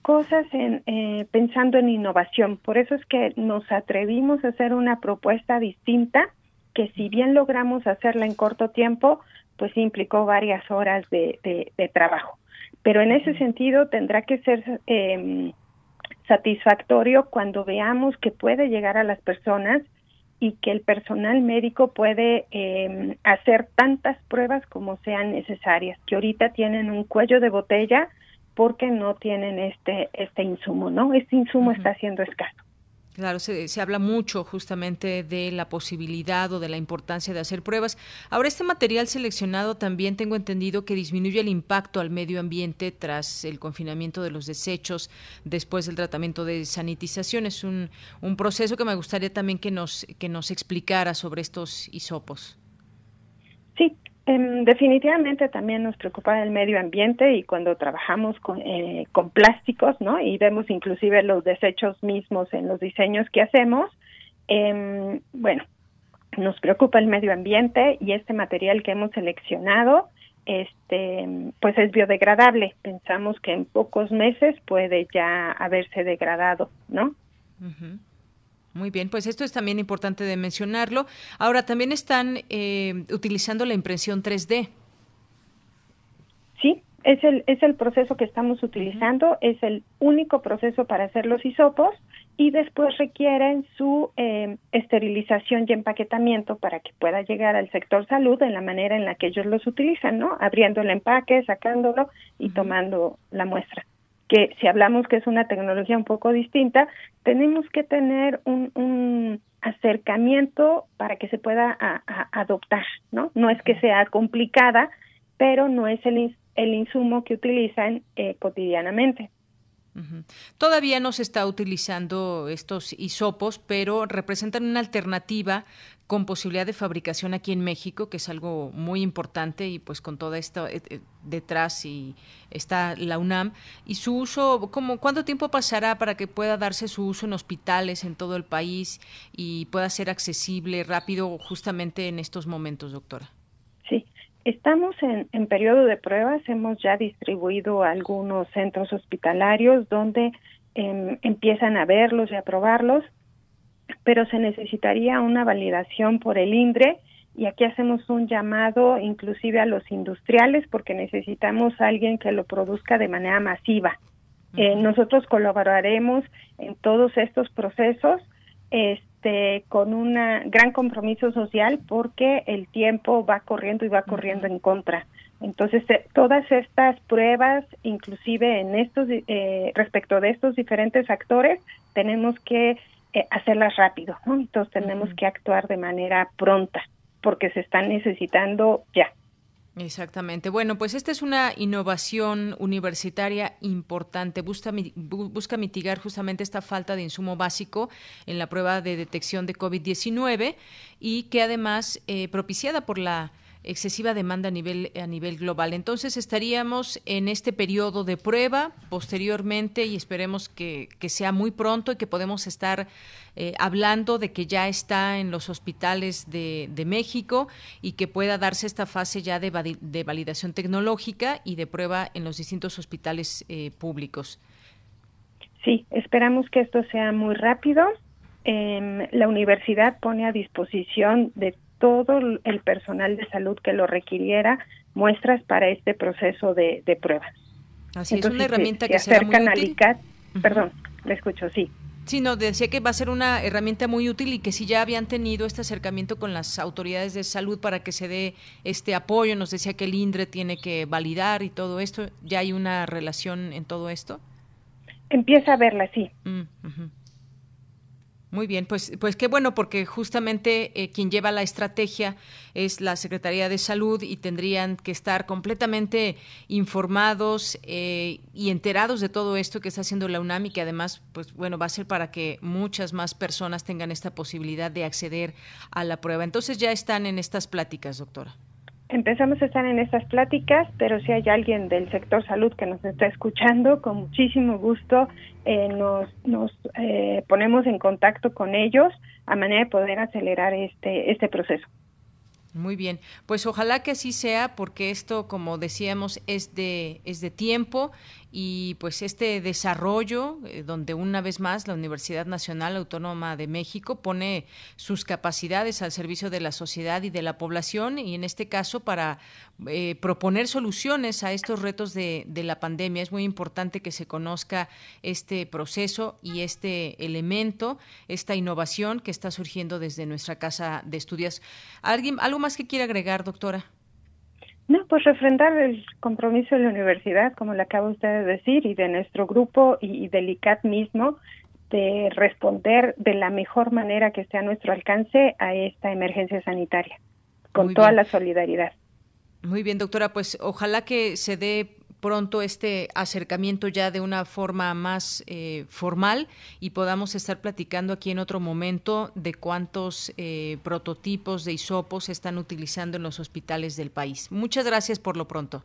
cosas en, eh, pensando en innovación. Por eso es que nos atrevimos a hacer una propuesta distinta que si bien logramos hacerla en corto tiempo, pues implicó varias horas de, de, trabajo. Pero en ese sentido tendrá que ser eh, satisfactorio cuando veamos que puede llegar a las personas y que el personal médico puede eh, hacer tantas pruebas como sean necesarias, que ahorita tienen un cuello de botella porque no tienen este este insumo, ¿no? Este insumo está siendo escaso. Claro, se, se, habla mucho justamente de la posibilidad o de la importancia de hacer pruebas. Ahora, este material seleccionado también tengo entendido que disminuye el impacto al medio ambiente tras el confinamiento de los desechos después del tratamiento de sanitización. Es un, un proceso que me gustaría también que nos, que nos explicara sobre estos hisopos. Sí, definitivamente también nos preocupa el medio ambiente y cuando trabajamos con, eh, con plásticos, ¿no? Y vemos inclusive los desechos mismos en los diseños que hacemos, eh, bueno, nos preocupa el medio ambiente y este material que hemos seleccionado, este, pues es biodegradable. Pensamos que en pocos meses puede ya haberse degradado, ¿no? Muy bien, pues esto es también importante de mencionarlo. Ahora, también están eh, utilizando la impresión 3D. Sí, es el, es el proceso que estamos utilizando, es el único proceso para hacer los hisopos y después requieren su eh, esterilización y empaquetamiento para que pueda llegar al sector salud en la manera en la que ellos los utilizan, ¿no? Abriendo el empaque, sacándolo y tomando la muestra que si hablamos que es una tecnología un poco distinta, tenemos que tener un, un acercamiento para que se pueda adoptar, ¿no? No es que sea complicada, pero no es el, el insumo que utilizan eh, cotidianamente. Todavía no se está utilizando estos hisopos, pero representan una alternativa con posibilidad de fabricación aquí en México, que es algo muy importante y pues con todo esto eh, eh, detrás y está la UNAM. Y su uso, como cuánto tiempo pasará para que pueda darse su uso en hospitales en todo el país y pueda ser accesible rápido justamente en estos momentos, doctora. Sí, Estamos en, en, periodo de pruebas, hemos ya distribuido algunos centros hospitalarios donde em, empiezan a verlos y a probarlos, pero se necesitaría una validación por el INDRE y aquí hacemos un llamado inclusive a los industriales porque necesitamos a alguien que lo produzca de manera masiva. eh, nosotros colaboraremos en todos estos procesos. Este, con un gran compromiso social porque el tiempo va corriendo y va corriendo en contra. Entonces, eh, todas estas pruebas, inclusive en estos, eh, respecto de estos diferentes actores, tenemos que eh, hacerlas rápido, ¿no? Entonces, tenemos que actuar de manera pronta porque se están necesitando ya. Exactamente. Bueno, pues esta es una innovación universitaria importante. Busca, busca mitigar justamente esta falta de insumo básico en la prueba de detección de COVID-19 y que además eh, propiciada por la excesiva demanda a nivel, a nivel global. Entonces estaríamos en este periodo de prueba posteriormente y esperemos que, sea muy pronto y que podemos estar eh, hablando de que ya está en los hospitales de, México y que pueda darse esta fase ya de, de, validación tecnológica y de prueba en los distintos hospitales eh, públicos. Sí, esperamos que esto sea muy rápido. Eh, la universidad pone a disposición de todo el personal de salud que lo requiriera muestras para este proceso de, pruebas. Así es una herramienta que se acercan al ICAT, perdón, le escucho, sí. Sí, no, decía que va a ser una herramienta muy útil y que si ya habían tenido este acercamiento con las autoridades de salud para que se dé este apoyo, nos decía que el INDRE tiene que validar y todo esto, ¿ya hay una relación en todo esto? Empieza a verla, sí. Mm, muy bien, pues, pues qué bueno, porque justamente eh, quien lleva la estrategia es la Secretaría de Salud y tendrían que estar completamente informados eh, y enterados de todo esto que está haciendo la UNAM y que además, pues bueno, va a ser para que muchas más personas tengan esta posibilidad de acceder a la prueba. Entonces ya están en estas pláticas, doctora empezamos a estar en estas pláticas, pero si hay alguien del sector salud que nos está escuchando, con muchísimo gusto eh, nos, eh, ponemos en contacto con ellos a manera de poder acelerar este, este proceso. Muy bien, pues ojalá que así sea, porque esto, como decíamos, es de, es de tiempo y pues este desarrollo, eh, donde una vez más la Universidad Nacional Autónoma de México pone sus capacidades al servicio de la sociedad y de la población y en este caso para eh, proponer soluciones a estos retos de, de, la pandemia. Es muy importante que se conozca este proceso y este elemento, esta innovación que está surgiendo desde nuestra casa de estudios. ¿Alguien, ¿Algo más que quiera agregar, doctora? No, pues refrendar el compromiso de la universidad, como le acaba usted de decir, y de nuestro grupo y, del ICAT mismo, de responder de la mejor manera que esté a nuestro alcance a esta emergencia sanitaria, con toda la solidaridad. Muy bien, doctora, pues ojalá que se dé pronto este acercamiento ya de una forma más eh, formal y podamos estar platicando aquí en otro momento de cuántos eh, prototipos de hisopos se están utilizando en los hospitales del país. Muchas gracias por lo pronto.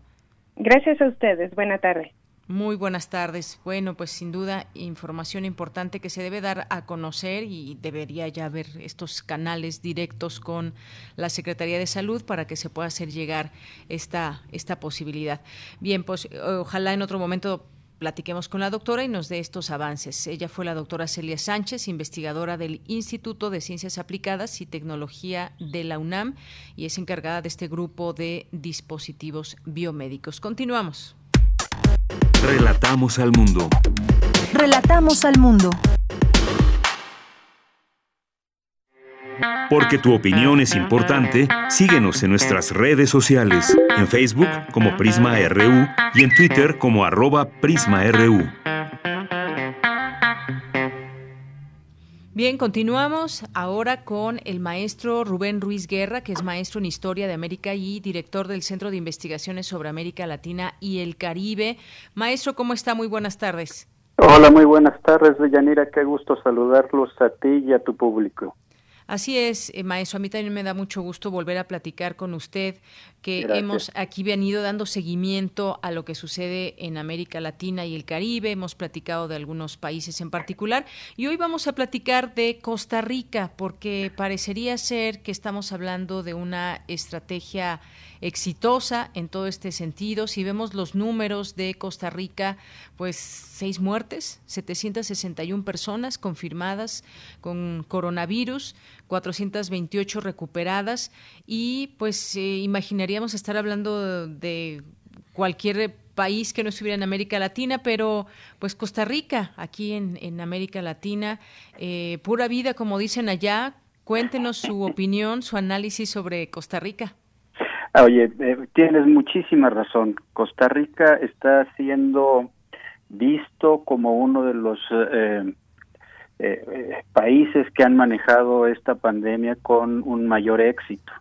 Gracias a ustedes. Buena tarde. Muy buenas tardes. Bueno, pues sin duda información importante que se debe dar a conocer y debería ya haber estos canales directos con la Secretaría de Salud para que se pueda hacer llegar esta, esta posibilidad. Bien, pues ojalá en otro momento platiquemos con la doctora y nos dé estos avances. Ella fue la doctora Celia Sánchez, investigadora del Instituto de Ciencias Aplicadas y Tecnología de la UNAM y es encargada de este grupo de dispositivos biomédicos. Continuamos. Relatamos al mundo. Relatamos al mundo. Porque tu opinión es importante, síguenos en nuestras redes sociales, en Facebook como Prisma RU y en Twitter como arroba PrismaRU. Bien, continuamos ahora con el maestro Rubén Ruiz Guerra, que es maestro en Historia de América y director del Centro de Investigaciones sobre América Latina y el Caribe. Maestro, ¿cómo está? Muy buenas tardes. Hola, muy buenas tardes, Yanira. Qué gusto saludarlos a ti y a tu público. Así es, eh, maestro. A mí también me da mucho gusto volver a platicar con usted, que hemos aquí venido dando seguimiento a lo que sucede en América Latina y el Caribe. Hemos platicado de algunos países en particular y hoy vamos a platicar de Costa Rica, porque parecería ser que estamos hablando de una estrategia exitosa en todo este sentido. Si vemos los números de Costa Rica, pues seis muertes, 761 personas confirmadas con coronavirus, 428 recuperadas y pues eh, imaginaríamos estar hablando de cualquier país que no estuviera en América Latina, pero pues Costa Rica, aquí en, América Latina, eh, pura vida, como dicen allá. Cuéntenos su opinión, su análisis sobre Costa Rica. Ah, oye, eh, tienes muchísima razón. Costa Rica está siendo visto como uno de los eh, eh, países que han manejado esta pandemia con un mayor éxito.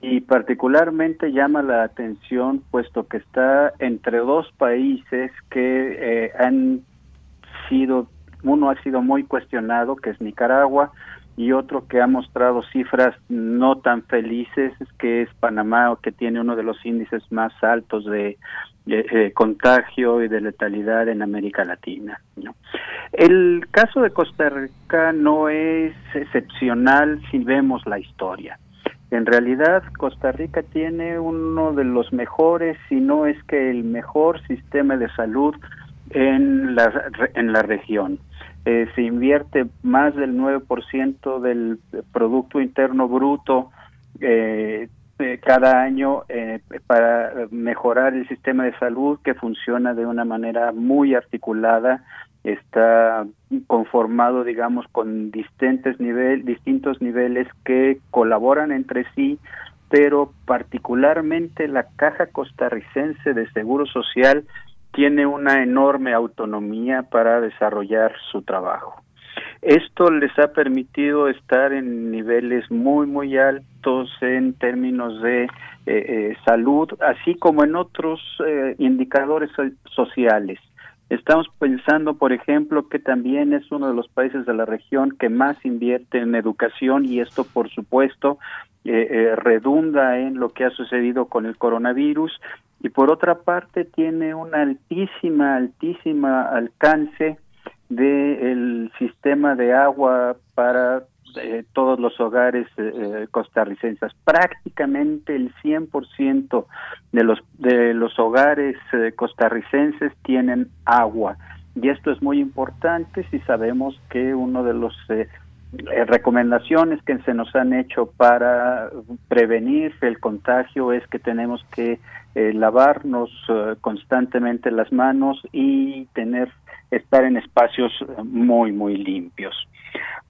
Y particularmente llama la atención puesto que está entre dos países que han sido, uno ha sido muy cuestionado, que es Nicaragua, y otro que ha mostrado cifras no tan felices, que es Panamá, que tiene uno de los índices más altos de, contagio y de letalidad en América Latina. El caso de Costa Rica no es excepcional si vemos la historia. En realidad, Costa Rica tiene uno de los mejores, si no es que el mejor sistema de salud en la, en la región. Eh, se invierte más del 9% del Producto Interno Bruto eh, eh, cada año para mejorar el sistema de salud que funciona de una manera muy articulada, está conformado, digamos, con distintos, distintos niveles que colaboran entre sí, pero particularmente la Caja Costarricense de Seguro Social tiene una enorme autonomía para desarrollar su trabajo. Esto les ha permitido estar en niveles muy, muy altos en términos de eh, eh, salud, así como en otros eh, indicadores sociales. Estamos pensando, por ejemplo, que también es uno de los países de la región que más invierte en educación y esto, por supuesto, redunda en lo que ha sucedido con el coronavirus y por otra parte tiene una altísima, altísima alcance del sistema de agua para eh, todos los hogares eh, eh, costarricenses. Prácticamente el 100% de los, de los hogares costarricenses tienen agua. Y esto es muy importante si sabemos que uno de los recomendaciones que se nos han hecho para prevenir el contagio es que tenemos que eh, lavarnos eh, constantemente las manos y tener estar en espacios eh, muy muy limpios.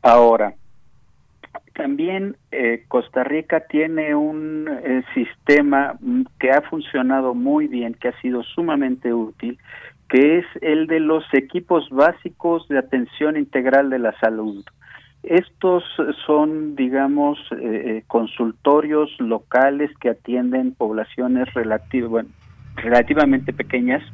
Ahora, también Costa Rica tiene un sistema que ha funcionado muy bien, que ha sido sumamente útil, que es el de los equipos básicos de atención integral de la salud. Estos son, digamos, eh, eh, consultorios locales que atienden poblaciones relativamente pequeñas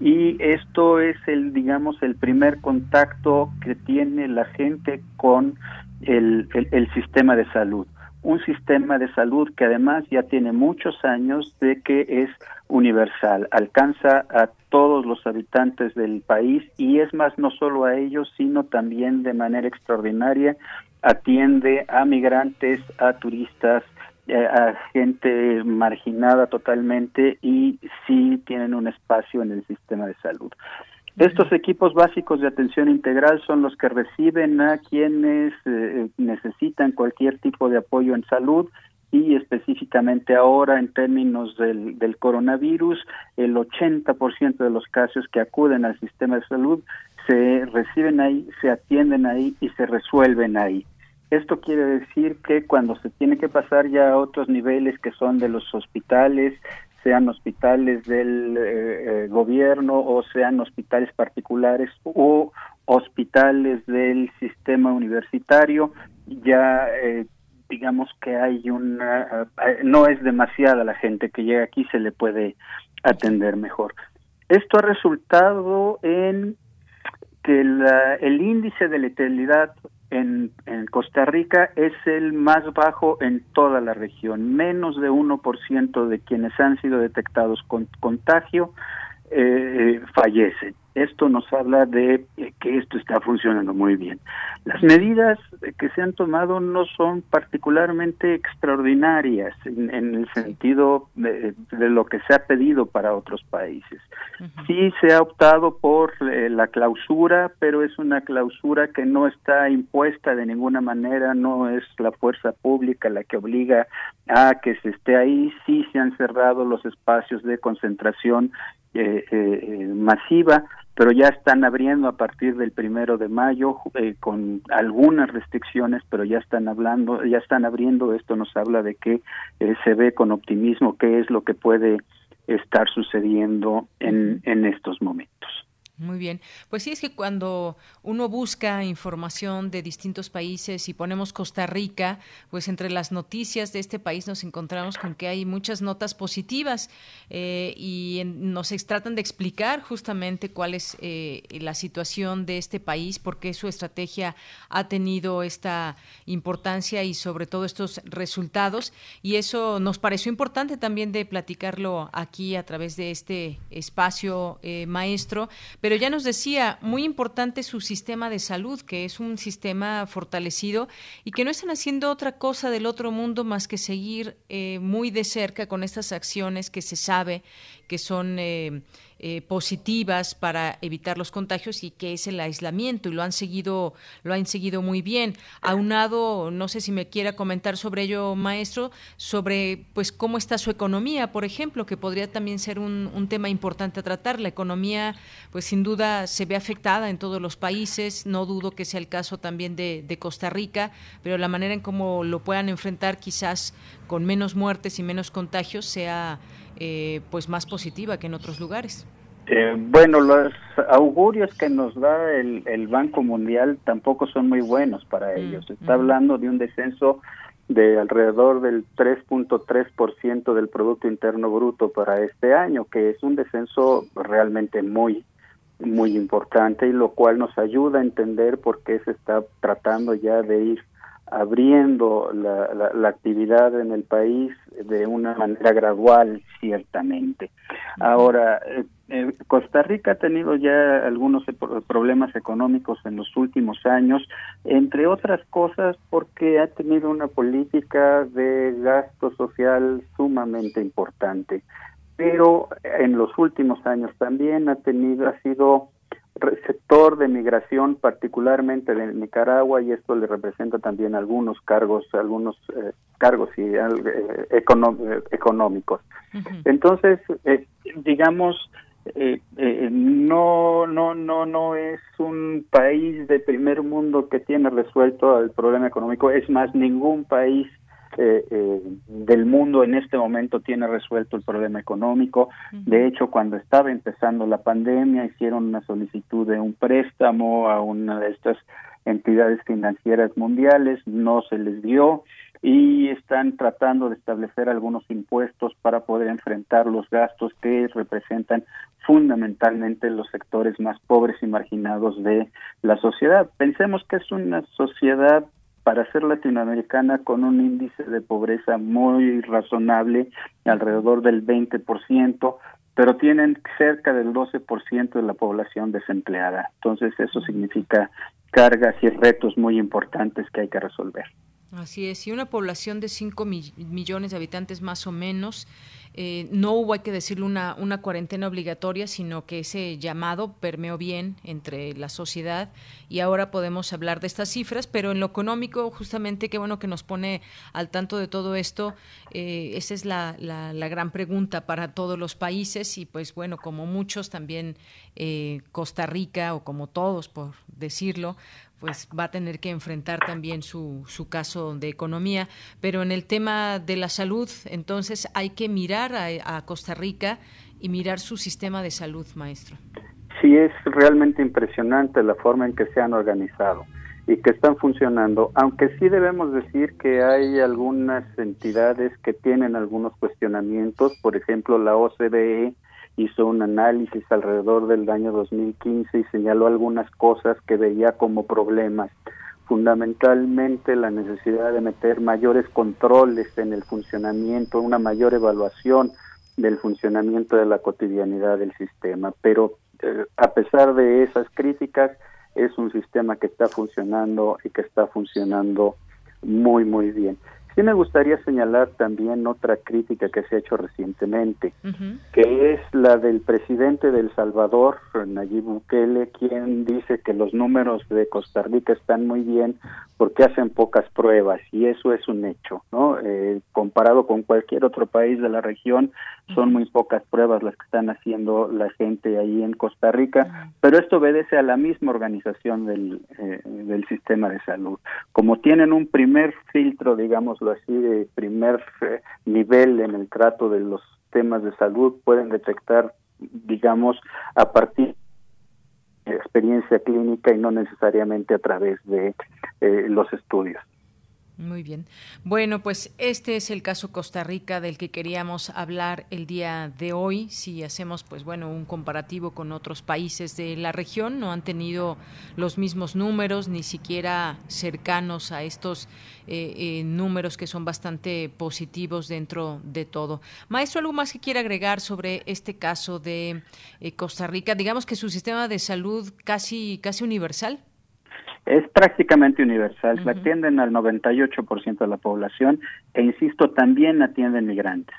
y esto es el digamos el primer contacto que tiene la gente con el, el, sistema de salud un sistema de salud que además ya tiene muchos años de que es universal, alcanza a todos los habitantes del país y es más no solo a ellos, sino también de manera extraordinaria atiende a migrantes, a turistas, eh, a gente marginada totalmente y sí tienen un espacio en el sistema de salud. Estos equipos básicos de atención integral son los que reciben a quienes eh, necesitan cualquier tipo de apoyo en salud y específicamente ahora en términos del, del coronavirus, el 80% de los casos que acuden al sistema de salud se reciben ahí, se atienden ahí y se resuelven ahí. Esto quiere decir que cuando se tiene que pasar ya a otros niveles que son de los hospitales, sean hospitales del eh, eh, gobierno o sean hospitales particulares o hospitales del sistema universitario, ya eh, digamos que hay una, no es demasiada la gente que llega aquí, se le puede atender mejor. Esto ha resultado en que el índice de letalidad en, Costa Rica es el más bajo en toda la región. Menos de 1% de quienes han sido detectados con contagio eh, fallecen. Esto nos habla de eh, que esto está funcionando muy bien. Las medidas que se han tomado no son particularmente extraordinarias en, el sentido de, lo que se ha pedido para otros países. Sí se ha optado por eh, la clausura, pero es una clausura que no está impuesta de ninguna manera, no es la fuerza pública la que obliga a que se esté ahí. Sí se han cerrado los espacios de concentración eh, eh, masiva, pero ya están abriendo a partir del primero de mayo eh, con algunas restricciones, pero ya están hablando, ya están abriendo. Esto nos habla de que se ve con optimismo qué es lo que puede estar sucediendo en, en estos momentos. Muy bien. Pues sí, es que cuando uno busca información de distintos países y ponemos Costa Rica, pues entre las noticias de este país nos encontramos con que hay muchas notas positivas eh, y nos tratan de explicar justamente cuál es eh, la situación de este país, por qué su estrategia ha tenido esta importancia y sobre todo estos resultados. Y eso nos pareció importante también de platicarlo aquí a través de este espacio eh, maestro. Pero ya nos decía, muy importante su sistema de salud, que es un sistema fortalecido y que no están haciendo otra cosa del otro mundo más que seguir eh, muy de cerca con estas acciones que se sabe que son eh, eh, positivas para evitar los contagios y que es el aislamiento y lo han seguido lo han seguido muy bien. Aunado no sé si me quiera comentar sobre ello maestro sobre pues cómo está su economía por ejemplo que podría también ser un, tema importante a tratar. La economía pues sin duda se ve afectada en todos los países. No dudo que sea el caso también de, de Costa Rica pero la manera en cómo lo puedan enfrentar quizás con menos muertes y menos contagios sea eh, pues más positiva que en otros lugares. Eh, bueno, los augurios que nos da el, Banco Mundial tampoco son muy buenos para mm, ellos. Está hablando de un descenso de alrededor del 3.3% del Producto Interno Bruto para este año, que es un descenso realmente muy, muy importante y lo cual nos ayuda a entender por qué se está tratando ya de ir abriendo la, la, actividad en el país de una manera gradual, ciertamente. Ahora, eh, eh, Costa Rica ha tenido ya algunos problemas económicos en los últimos años, entre otras cosas porque ha tenido una política de gasto social sumamente importante, pero en los últimos años también ha tenido, ha sido sector de migración, particularmente de Nicaragua, y esto le representa también algunos cargos, algunos eh, cargos y, eh, económicos. Entonces, eh, digamos, no, no, no, no es un país de primer mundo que tiene resuelto el problema económico. Es más, ningún país eh, eh, del mundo en este momento tiene resuelto el problema económico. De hecho, cuando estaba empezando la pandemia, hicieron una solicitud de un préstamo a una de estas entidades financieras mundiales, no se les dio. y están tratando de establecer algunos impuestos para poder enfrentar los gastos que representan fundamentalmente los sectores más pobres y marginados de la sociedad. Pensemos que es una sociedad para ser latinoamericana con un índice de pobreza muy razonable, alrededor del 20%, pero tienen cerca del 12% de la población desempleada. Entonces eso significa cargas y retos muy importantes que hay que resolver. Así es, y una población de 5 millones de habitantes más o menos, eh, no hubo, hay que decirlo, una, una cuarentena obligatoria, sino que ese llamado permeó bien entre la sociedad y ahora podemos hablar de estas cifras, pero en lo económico, justamente, qué bueno que nos pone al tanto de todo esto, eh, esa es la, la, gran pregunta para todos los países y pues bueno, como muchos también eh, Costa Rica o como todos, por decirlo, pues va a tener que enfrentar también su, su caso de economía. Pero en el tema de la salud, entonces hay que mirar a, Costa Rica y mirar su sistema de salud, maestro. Sí, es realmente impresionante la forma en que se han organizado y que están funcionando, aunque sí debemos decir que hay algunas entidades que tienen algunos cuestionamientos, por ejemplo la OCDE hizo un análisis alrededor del año 2015 y señaló algunas cosas que veía como problemas, fundamentalmente la necesidad de meter mayores controles en el funcionamiento, una mayor evaluación del funcionamiento de la cotidianidad del sistema, pero eh, a pesar de esas críticas, es un sistema que está funcionando y que está funcionando muy, muy bien. Sí me gustaría señalar también otra crítica que se ha hecho recientemente, que es la del presidente de El Salvador, Nayib Bukele, quien dice que los números de Costa Rica están muy bien porque hacen pocas pruebas y eso es un hecho, ¿no? Eh, comparado con cualquier otro país de la región, son muy pocas pruebas las que están haciendo la gente ahí en Costa Rica, pero esto obedece a la misma organización del, eh, del sistema de salud. Como tienen un primer filtro, digámoslo así, de primer eh, nivel en el trato de los temas de salud, pueden detectar, digamos, a partir experiencia clínica y no necesariamente a través de eh, los estudios. Muy bien. Bueno, pues este es el caso Costa Rica del que queríamos hablar el día de hoy. Si hacemos, pues bueno, un comparativo con otros países de la región, no han tenido los mismos números, ni siquiera cercanos a estos eh, eh, números que son bastante positivos dentro de todo. Maestro, ¿algo más que quiera agregar sobre este caso de eh, Costa Rica? Digamos que su sistema de salud casi, casi universal es prácticamente universal. Atienden al 98% de la población e, insisto, también atienden migrantes.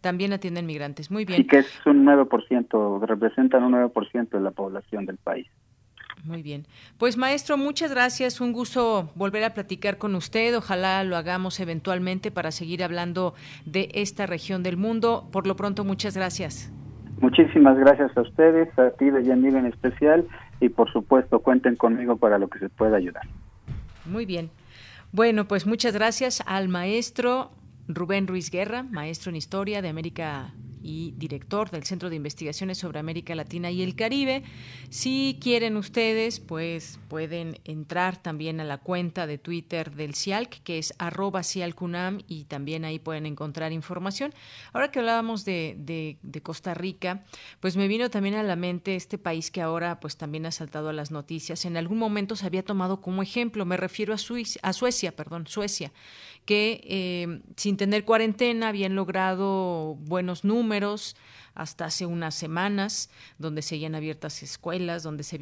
También atienden migrantes, muy bien. Y que es un 9%, representan un 9% de la población del país. Muy bien. Pues maestro, muchas gracias. Un gusto volver a platicar con usted. Ojalá lo hagamos eventualmente para seguir hablando de esta región del mundo. Por lo pronto, muchas gracias. Muchísimas gracias a ustedes, a ti de Yanir en especial y por supuesto cuenten conmigo para lo que se pueda ayudar. Muy bien. Bueno, pues muchas gracias al maestro Rubén Ruiz Guerra, maestro en Historia de América y director del Centro de Investigaciones sobre América Latina y el Caribe. Si quieren ustedes, pues pueden entrar también a la cuenta de Twitter del CIALC, que es arroba CIALCUNAM, y también ahí pueden encontrar información. Ahora que hablábamos de, de, Costa Rica, pues me vino también a la mente este país que ahora pues también ha saltado a las noticias. En algún momento se había tomado como ejemplo, me refiero a, a Suecia, perdón, Suecia que eh, sin tener cuarentena habían logrado buenos números hasta hace unas semanas, donde seguían abiertas escuelas, donde se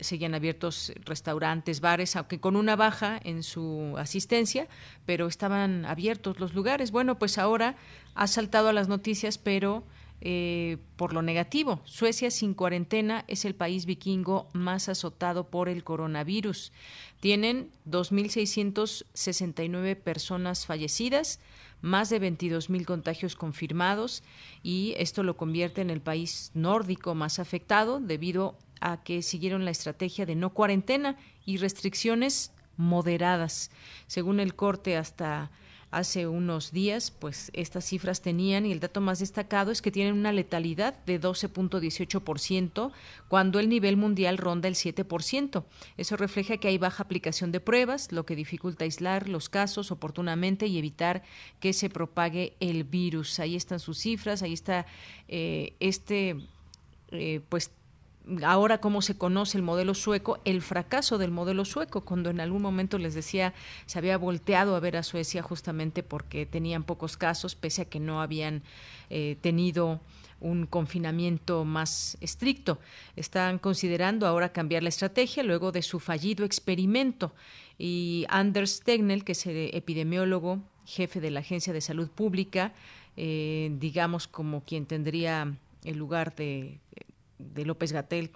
seguían abiertos restaurantes, bares, aunque con una baja en su asistencia, pero estaban abiertos los lugares. Bueno, pues ahora ha saltado a las noticias, pero eh, por lo negativo. Suecia sin cuarentena es el país vikingo más azotado por el coronavirus. Tienen 2.669 personas fallecidas, más de 22.000 contagios confirmados y esto lo convierte en el país nórdico más afectado debido a que siguieron la estrategia de no cuarentena y restricciones moderadas. Según el corte hasta hace unos días, pues estas cifras tenían, y el dato más destacado es que tienen una letalidad de 12.18% cuando el nivel mundial ronda el 7%. Eso refleja que hay baja aplicación de pruebas, lo que dificulta aislar los casos oportunamente y evitar que se propague el virus. Ahí están sus cifras, ahí está eh, este, eh, pues ahora cómo se conoce el modelo sueco, el fracaso del modelo sueco, cuando en algún momento les decía se había volteado a ver a Suecia justamente porque tenían pocos casos, pese a que no habían eh, tenido un confinamiento más estricto. Están considerando ahora cambiar la estrategia luego de su fallido experimento. Y Anders Tegnell, que es el epidemiólogo, jefe de la Agencia de Salud Pública, eh, digamos como quien tendría el lugar de de López Gatel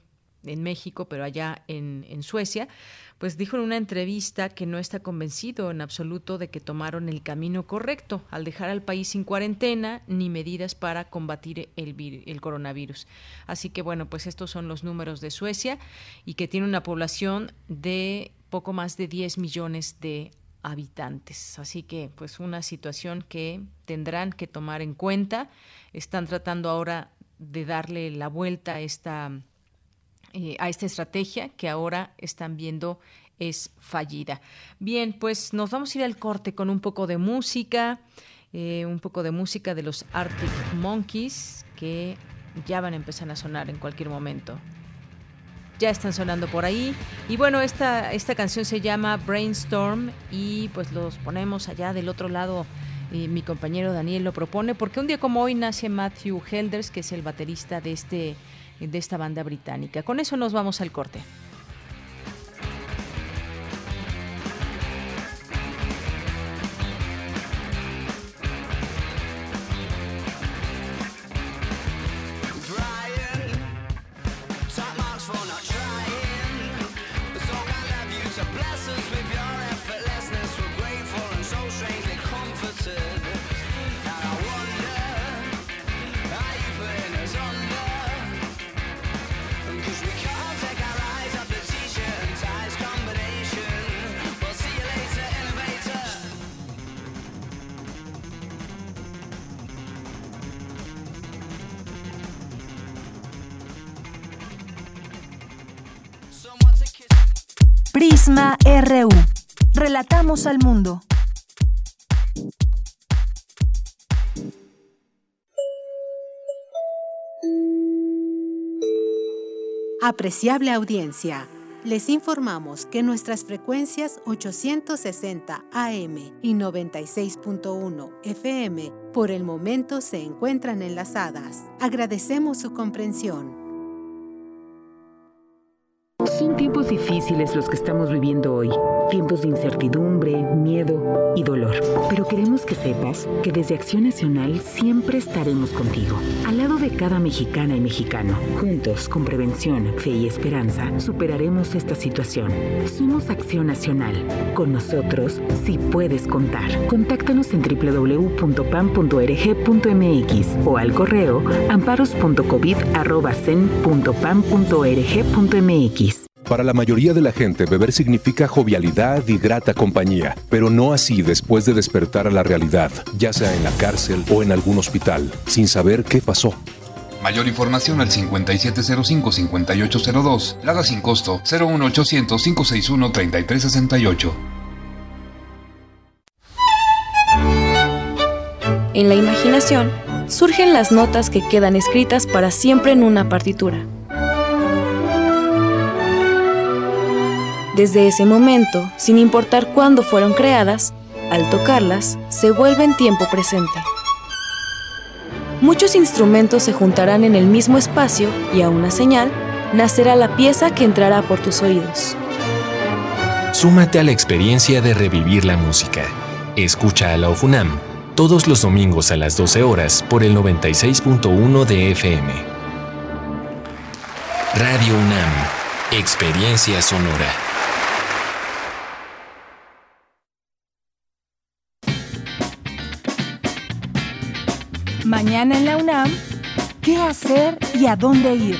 en México, pero allá en, en, Suecia, pues dijo en una entrevista que no está convencido en absoluto de que tomaron el camino correcto al dejar al país sin cuarentena ni medidas para combatir el, el coronavirus. Así que bueno, pues estos son los números de Suecia y que tiene una población de poco más de 10 millones de habitantes. Así que pues una situación que tendrán que tomar en cuenta. Están tratando ahora de darle la vuelta a esta, eh, a esta estrategia que ahora están viendo es fallida. Bien, pues nos vamos a ir al corte con un poco de música, eh, un poco de música de los Arctic Monkeys que ya van a empezar a sonar en cualquier momento. Ya están sonando por ahí. Y bueno, esta, esta canción se llama Brainstorm y pues los ponemos allá del otro lado mi compañero Daniel lo propone, porque un día como hoy nace Matthew Helders, que es el baterista de, este, de esta banda británica. Con eso nos vamos al corte. Al mundo. Apreciable audiencia. Les informamos que nuestras frecuencias 860 AM y 96.1 FM por el momento se encuentran enlazadas. Agradecemos su comprensión. Son tiempos difíciles los que estamos viviendo hoy, tiempos de incertidumbre, miedo y dolor. Pero queremos que sepas que desde Acción Nacional siempre estaremos contigo, al lado de cada mexicana y mexicano. Juntos, con prevención, fe y esperanza, superaremos esta situación. Somos Acción Nacional. Con nosotros, sí puedes contar. Contáctanos en www.pam.org.mx o al correo amparos.covid.pam.org.mx. Para la mayoría de la gente, beber significa jovialidad y grata compañía, pero no así después de despertar a la realidad, ya sea en la cárcel o en algún hospital, sin saber qué pasó. Mayor información al 5705-5802, Lada sin costo 01800-561-3368. En la imaginación surgen las notas que quedan escritas para siempre en una partitura Desde ese momento, sin importar cuándo fueron creadas, al tocarlas, se vuelven tiempo presente. Muchos instrumentos se juntarán en el mismo espacio y a una señal nacerá la pieza que entrará por tus oídos. Súmate a la experiencia de revivir la música. Escucha a la OFUNAM todos los domingos a las 12 horas por el 96.1 de FM. Radio UNAM, Experiencia Sonora. Mañana en la UNAM, ¿qué hacer y a dónde ir?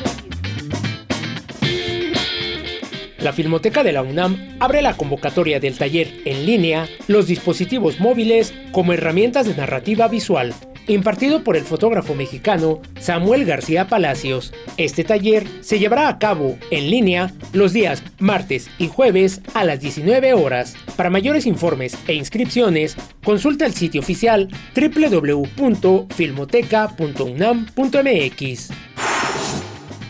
La Filmoteca de la UNAM abre la convocatoria del taller en línea Los dispositivos móviles como herramientas de narrativa visual, impartido por el fotógrafo mexicano Samuel García Palacios. Este taller se llevará a cabo en línea los días martes y jueves a las 19 horas. Para mayores informes e inscripciones, consulta el sitio oficial www.filmoteca.unam.mx.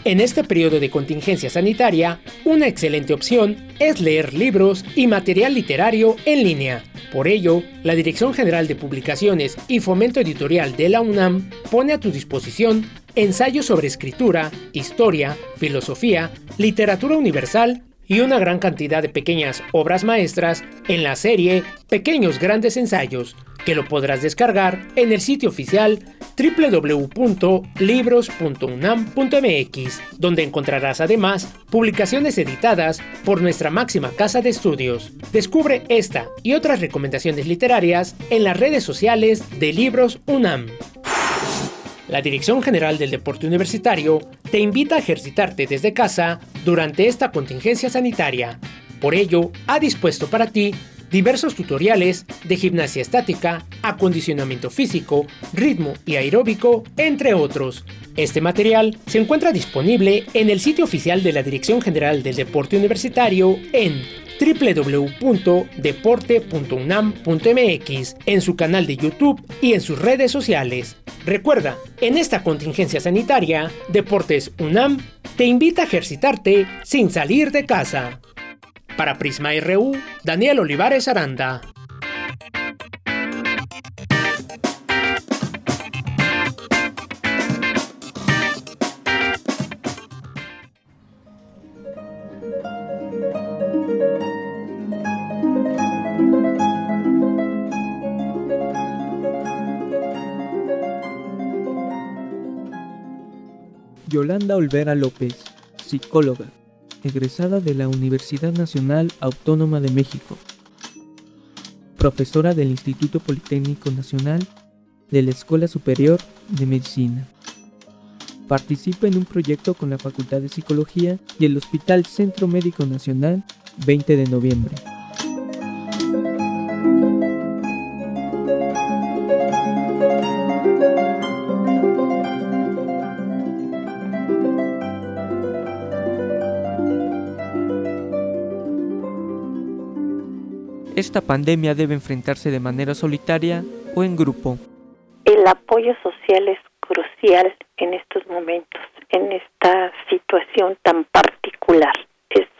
En este periodo de contingencia sanitaria, una excelente opción es leer libros y material literario en línea. Por ello, la Dirección General de Publicaciones y Fomento Editorial de la UNAM pone a tu disposición ensayos sobre escritura, historia, filosofía, literatura universal y una gran cantidad de pequeñas obras maestras en la serie Pequeños Grandes Ensayos, que lo podrás descargar en el sitio oficial www.libros.unam.mx, donde encontrarás además publicaciones editadas por nuestra máxima casa de estudios. Descubre esta y otras recomendaciones literarias en las redes sociales de Libros UNAM. La Dirección General del Deporte Universitario te invita a ejercitarte desde casa durante esta contingencia sanitaria. Por ello, ha dispuesto para ti diversos tutoriales de gimnasia estática, acondicionamiento físico, ritmo y aeróbico, entre otros. Este material se encuentra disponible en el sitio oficial de la Dirección General del Deporte Universitario en www.deporte.unam.mx, en su canal de YouTube y en sus redes sociales. Recuerda, en esta contingencia sanitaria, Deportes UNAM te invita a ejercitarte sin salir de casa. Para Prisma RU, Daniel Olivares Aranda. Yolanda Olvera López, psicóloga, egresada de la Universidad Nacional Autónoma de México, profesora del Instituto Politécnico Nacional de la Escuela Superior de Medicina. Participa en un proyecto con la Facultad de Psicología y el Hospital Centro Médico Nacional 20 de noviembre. Esta pandemia debe enfrentarse de manera solitaria o en grupo. El apoyo social es crucial en estos momentos, en esta situación tan particular.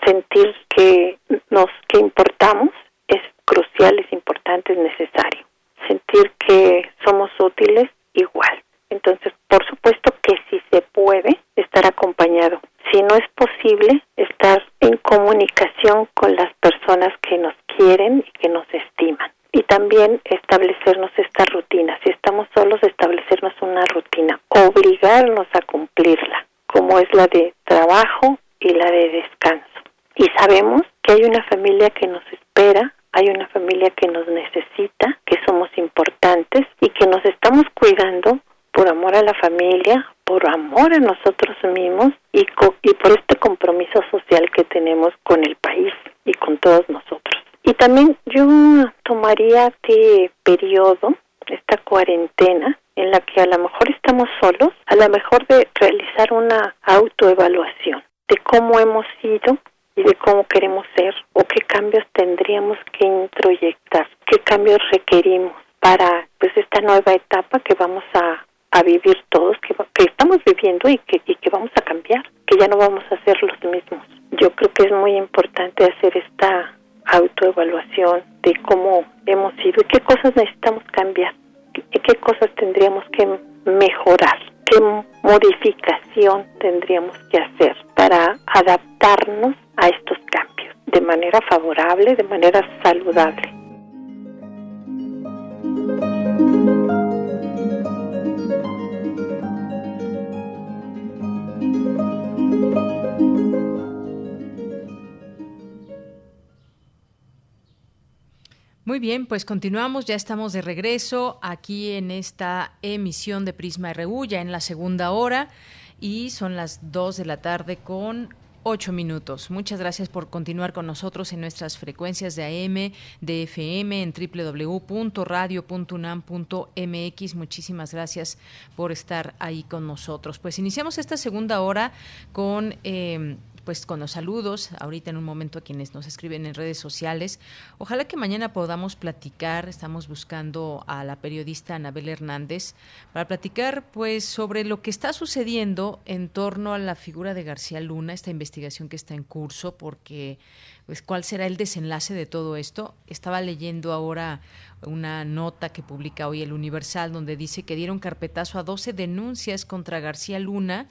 Sentir que nos que importamos es crucial, es importante, es necesario. Sentir que somos útiles igual. Entonces, por supuesto que si se puede estar acompañado. Si no es posible, estar en comunicación con las personas que nos quieren y que nos estiman. Y también establecernos esta rutina. Si estamos solos, establecernos una rutina, obligarnos a cumplirla, como es la de trabajo y la de descanso. Y sabemos que hay una familia que nos espera, hay una familia que nos necesita, que somos importantes y que nos estamos cuidando por amor a la familia, por amor a nosotros mismos y, y por este compromiso social que tenemos con el país y con todos nosotros. Y también yo tomaría este periodo, esta cuarentena, en la que a lo mejor estamos solos, a lo mejor de realizar una autoevaluación de cómo hemos sido y de cómo queremos ser o qué cambios tendríamos que introyectar, qué cambios requerimos para pues esta nueva etapa que vamos a, a vivir todos, que, que estamos viviendo y que, y que vamos a cambiar, que ya no vamos a ser los mismos. Yo creo que es muy importante hacer esta autoevaluación de cómo hemos sido y qué cosas necesitamos cambiar, qué cosas tendríamos que mejorar, qué modificación tendríamos que hacer para adaptarnos a estos cambios de manera favorable, de manera saludable. Muy bien, pues continuamos, ya estamos de regreso aquí en esta emisión de Prisma RU, ya en la segunda hora, y son las 2 de la tarde con ocho minutos. Muchas gracias por continuar con nosotros en nuestras frecuencias de AM, de FM, en www.radio.unam.mx. Muchísimas gracias por estar ahí con nosotros. Pues iniciamos esta segunda hora con eh, pues con los saludos, ahorita en un momento a quienes nos escriben en redes sociales. Ojalá que mañana podamos platicar, estamos buscando a la periodista Anabel Hernández para platicar pues sobre lo que está sucediendo en torno a la figura de García Luna, esta investigación que está en curso, porque pues cuál será el desenlace de todo esto. Estaba leyendo ahora una nota que publica hoy el Universal donde dice que dieron carpetazo a 12 denuncias contra García Luna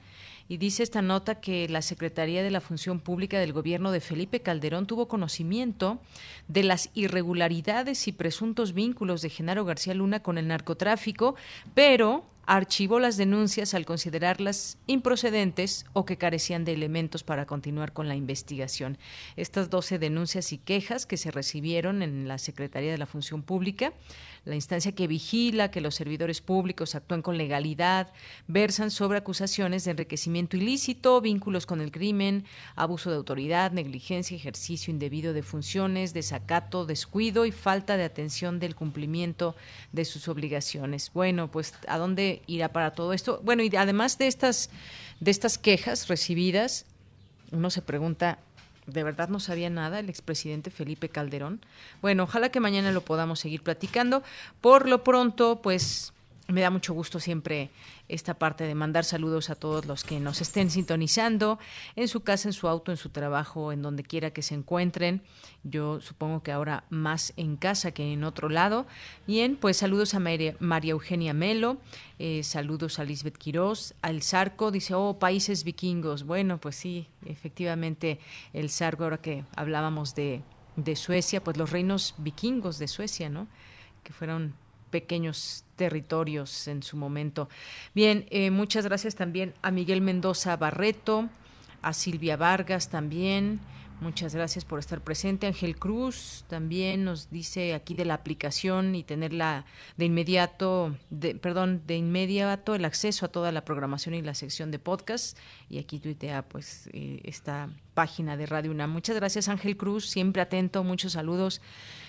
y dice esta nota que la Secretaría de la Función Pública del gobierno de Felipe Calderón tuvo conocimiento de las irregularidades y presuntos vínculos de Genaro García Luna con el narcotráfico, pero archivó las denuncias al considerarlas improcedentes o que carecían de elementos para continuar con la investigación. Estas 12 denuncias y quejas que se recibieron en la Secretaría de la Función Pública, la instancia que vigila que los servidores públicos actúen con legalidad, versan sobre acusaciones de enriquecimiento ilícito, vínculos con el crimen, abuso de autoridad, negligencia, ejercicio indebido de funciones, desacato, descuido y falta de atención del cumplimiento de sus obligaciones. Bueno, pues ¿a dónde irá para todo esto. Bueno, y además de estas, de estas quejas recibidas, uno se pregunta, ¿de verdad no sabía nada el expresidente Felipe Calderón? Bueno, ojalá que mañana lo podamos seguir platicando. Por lo pronto, pues me da mucho gusto siempre esta parte de mandar saludos a todos los que nos estén sintonizando en su casa, en su auto, en su trabajo, en donde quiera que se encuentren. Yo supongo que ahora más en casa que en otro lado. Bien, pues saludos a María, Eugenia Melo, eh, saludos a Lisbeth Quirós, al Zarco, dice, oh, países vikingos. Bueno, pues sí, efectivamente el Zarco, ahora que hablábamos de, de Suecia, pues los reinos vikingos de Suecia, ¿no? Que fueron pequeños territorios en su momento. Bien, eh, muchas gracias también a Miguel Mendoza Barreto, a Silvia Vargas también. Muchas gracias por estar presente. Ángel Cruz también nos dice aquí de la aplicación y tenerla de inmediato, de, perdón, de inmediato el acceso a toda la programación y la sección de podcast. Y aquí tuitea pues eh, esta página de Radio UNAM. Muchas gracias Ángel Cruz, siempre atento, muchos saludos.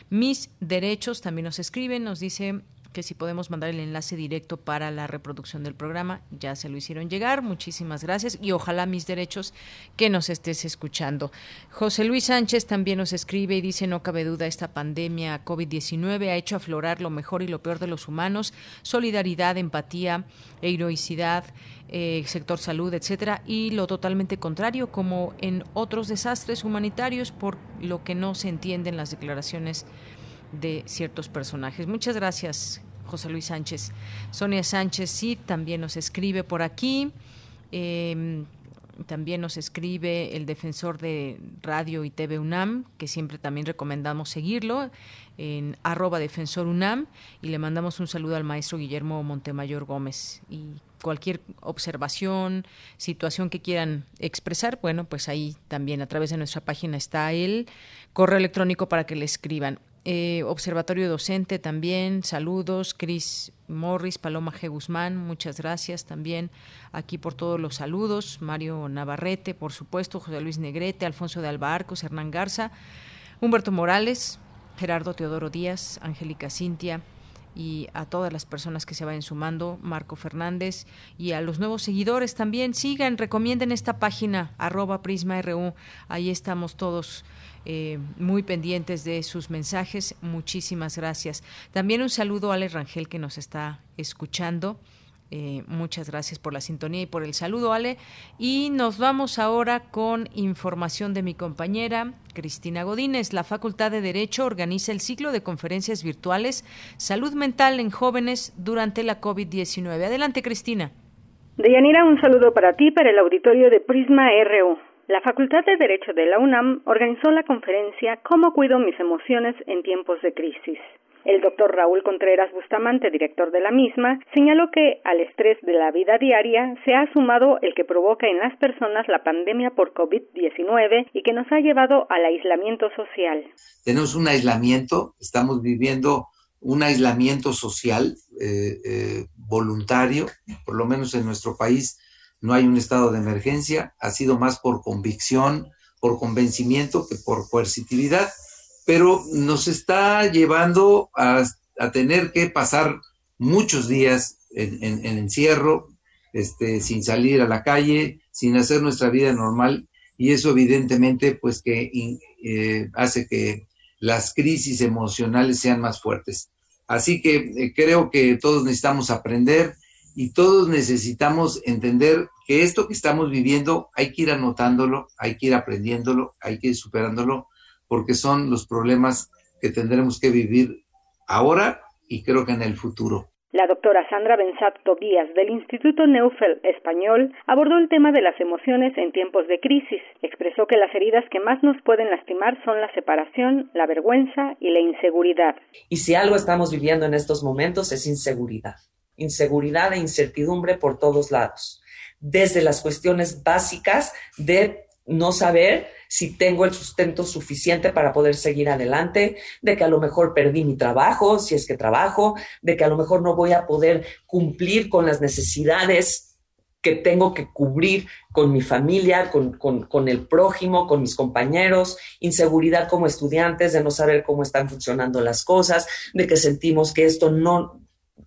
Mis derechos también nos escriben, nos dice que si podemos mandar el enlace directo para la reproducción del programa, ya se lo hicieron llegar. Muchísimas gracias y ojalá mis derechos que nos estés escuchando. José Luis Sánchez también nos escribe y dice, no cabe duda, esta pandemia COVID-19 ha hecho aflorar lo mejor y lo peor de los humanos, solidaridad, empatía, heroicidad, eh, sector salud, etcétera, y lo totalmente contrario, como en otros desastres humanitarios, por lo que no se entienden las declaraciones de ciertos personajes. Muchas gracias, José Luis Sánchez. Sonia Sánchez sí también nos escribe por aquí. Em, también nos escribe el defensor de Radio y TV UNAM, que siempre también recomendamos seguirlo, en arroba defensor UNAM, y le mandamos un saludo al maestro Guillermo Montemayor Gómez. Y cualquier observación, situación que quieran expresar, bueno, pues ahí también a través de nuestra página está el correo electrónico para que le escriban. Eh, Observatorio Docente también, saludos, Cris Morris, Paloma G. Guzmán, muchas gracias también aquí por todos los saludos, Mario Navarrete, por supuesto, José Luis Negrete, Alfonso de Albarcos, Hernán Garza, Humberto Morales, Gerardo Teodoro Díaz, Angélica Cintia, y a todas las personas que se vayan sumando, Marco Fernández, y a los nuevos seguidores también. Sigan, recomienden esta página, arroba Prisma RU. Ahí estamos todos eh, muy pendientes de sus mensajes. Muchísimas gracias. También un saludo a Ale Rangel que nos está escuchando. Eh, muchas gracias por la sintonía y por el saludo, Ale. Y nos vamos ahora con información de mi compañera Cristina Godínez. La Facultad de Derecho organiza el ciclo de conferencias virtuales Salud Mental en Jóvenes durante la COVID-19. Adelante, Cristina. Deyanira, un saludo para ti, para el auditorio de Prisma RU. La Facultad de Derecho de la UNAM organizó la conferencia Cómo cuido mis emociones en tiempos de crisis. El doctor Raúl Contreras Bustamante, director de la misma, señaló que al estrés de la vida diaria se ha sumado el que provoca en las personas la pandemia por COVID-19 y que nos ha llevado al aislamiento social. Tenemos un aislamiento, estamos viviendo un aislamiento social eh, eh, voluntario, por lo menos en nuestro país no hay un estado de emergencia, ha sido más por convicción, por convencimiento que por coercitividad, pero nos está llevando a, tener que pasar muchos días en, encierro, este, sin salir a la calle, sin hacer nuestra vida normal, y eso evidentemente pues que eh, hace que las crisis emocionales sean más fuertes. Así que eh, creo que todos necesitamos aprender y todos necesitamos entender que esto que estamos viviendo hay que ir anotándolo, hay que ir aprendiéndolo, hay que ir superándolo, porque son los problemas que tendremos que vivir ahora y creo que en el futuro. La doctora Sandra Benzat Tobías del Instituto Neufeld Español abordó el tema de las emociones en tiempos de crisis. Expresó que las heridas que más nos pueden lastimar son la separación, la vergüenza y la inseguridad. Y si algo estamos viviendo en estos momentos es inseguridad. Inseguridad e incertidumbre por todos lados. Desde las cuestiones básicas de no saber si tengo el sustento suficiente para poder seguir adelante, de que a lo mejor perdí mi trabajo, si es que trabajo, de que a lo mejor no voy a poder cumplir con las necesidades que tengo que cubrir con mi familia, con, con, el prójimo, con mis compañeros, inseguridad como estudiantes de no saber cómo están funcionando las cosas, de que sentimos que esto no,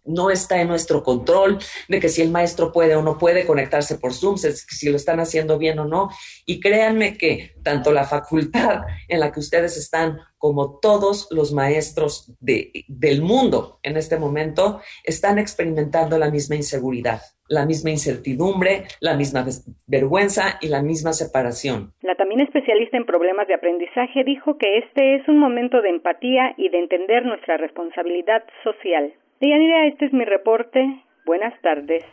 no está en nuestro control, de que si el maestro puede o no puede conectarse por Zoom, si lo están haciendo bien o no. Y créanme que tanto la facultad en la que ustedes están como todos los maestros del mundo en este momento están experimentando la misma inseguridad, la misma incertidumbre, la misma vergüenza y la misma separación. La también especialista en problemas de aprendizaje dijo que este es un momento de empatía y de entender nuestra responsabilidad social. Deyanira, este es mi reporte. Buenas tardes.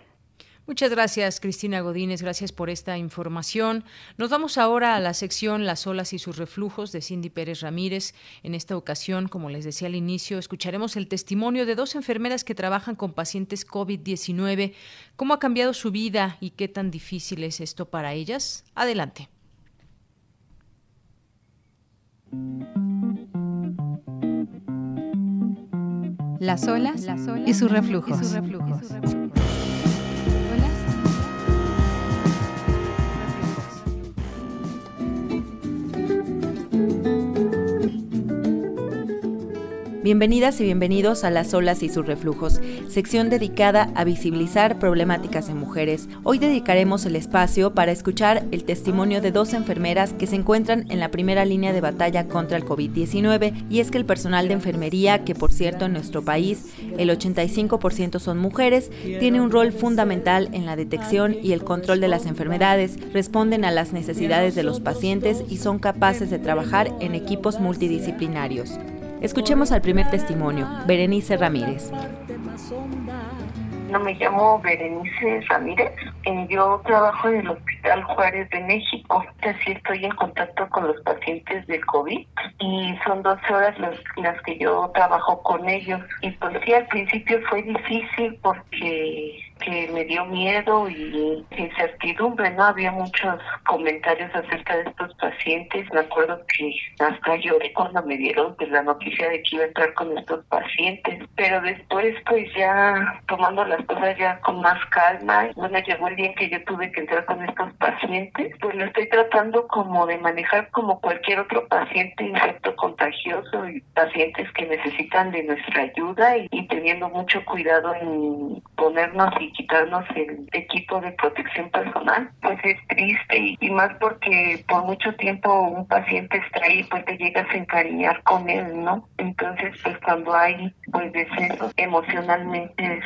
Muchas gracias, Cristina Godínez. Gracias por esta información. Nos vamos ahora a la sección Las olas y sus reflujos de Cindy Pérez Ramírez. En esta ocasión, como les decía al inicio, escucharemos el testimonio de dos enfermeras que trabajan con pacientes COVID-19. ¿Cómo ha cambiado su vida y qué tan difícil es esto para ellas? Adelante. Las olas, y sus reflujos. Bienvenidas y bienvenidos a Las olas y sus reflujos, sección dedicada a visibilizar problemáticas de mujeres. Hoy dedicaremos el espacio para escuchar el testimonio de dos enfermeras que se encuentran en la primera línea de batalla contra el COVID-19 y es que el personal de enfermería, que por cierto en nuestro país el 85% son mujeres, tiene un rol fundamental en la detección y el control de las enfermedades, responden a las necesidades de los pacientes y son capaces de trabajar en equipos multidisciplinarios. Escuchemos al primer testimonio, Berenice Ramírez. No me llamo Berenice Ramírez. Eh, yo trabajo en el Hospital Juárez de México. Así estoy en contacto con los pacientes de COVID y son 12 horas las, las que yo trabajo con ellos. Y pues sí, al principio fue difícil porque que me dio miedo y incertidumbre, ¿no? Había muchos comentarios acerca de estos pacientes. Me acuerdo que hasta lloré cuando me dieron pues, la noticia de que iba a entrar con estos pacientes. Pero después, pues ya tomando las cosas ya con más calma, bueno, llegó el día que yo tuve que entrar con estos pacientes, pues lo estoy tratando como de manejar como cualquier otro paciente infecto contagioso y pacientes que necesitan de nuestra ayuda y, y teniendo mucho cuidado en ponernos y quitarnos el equipo de protección personal, pues es triste y, más porque por mucho tiempo un paciente está pues te llegas a encariñar con él, ¿no? Entonces, pues cuando hay pues deceso emocionalmente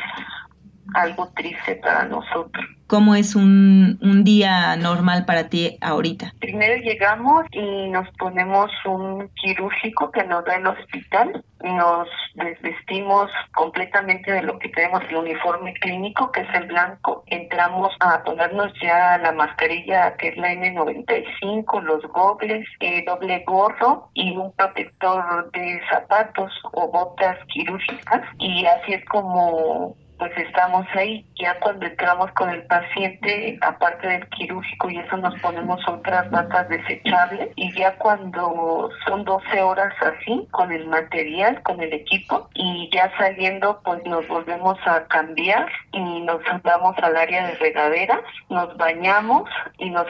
algo triste para nosotros. ¿Cómo es un, un día normal para ti ahorita? Primero llegamos y nos ponemos un quirúrgico que nos da el hospital. Nos desvestimos completamente de lo que tenemos, el uniforme clínico, que es el blanco. Entramos a ponernos ya la mascarilla, que es la N95, los gogles, eh, doble gorro y un protector de zapatos o botas quirúrgicas. Y así es como pues estamos ahí. Ya cuando entramos con el paciente, aparte del quirúrgico y eso nos ponemos otras batas desechables y ya cuando son 12 horas así, con el material, con el equipo y ya saliendo pues nos volvemos a cambiar y nos andamos al área de regaderas, nos bañamos y nos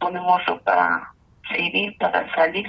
ponemos ropa civil para salir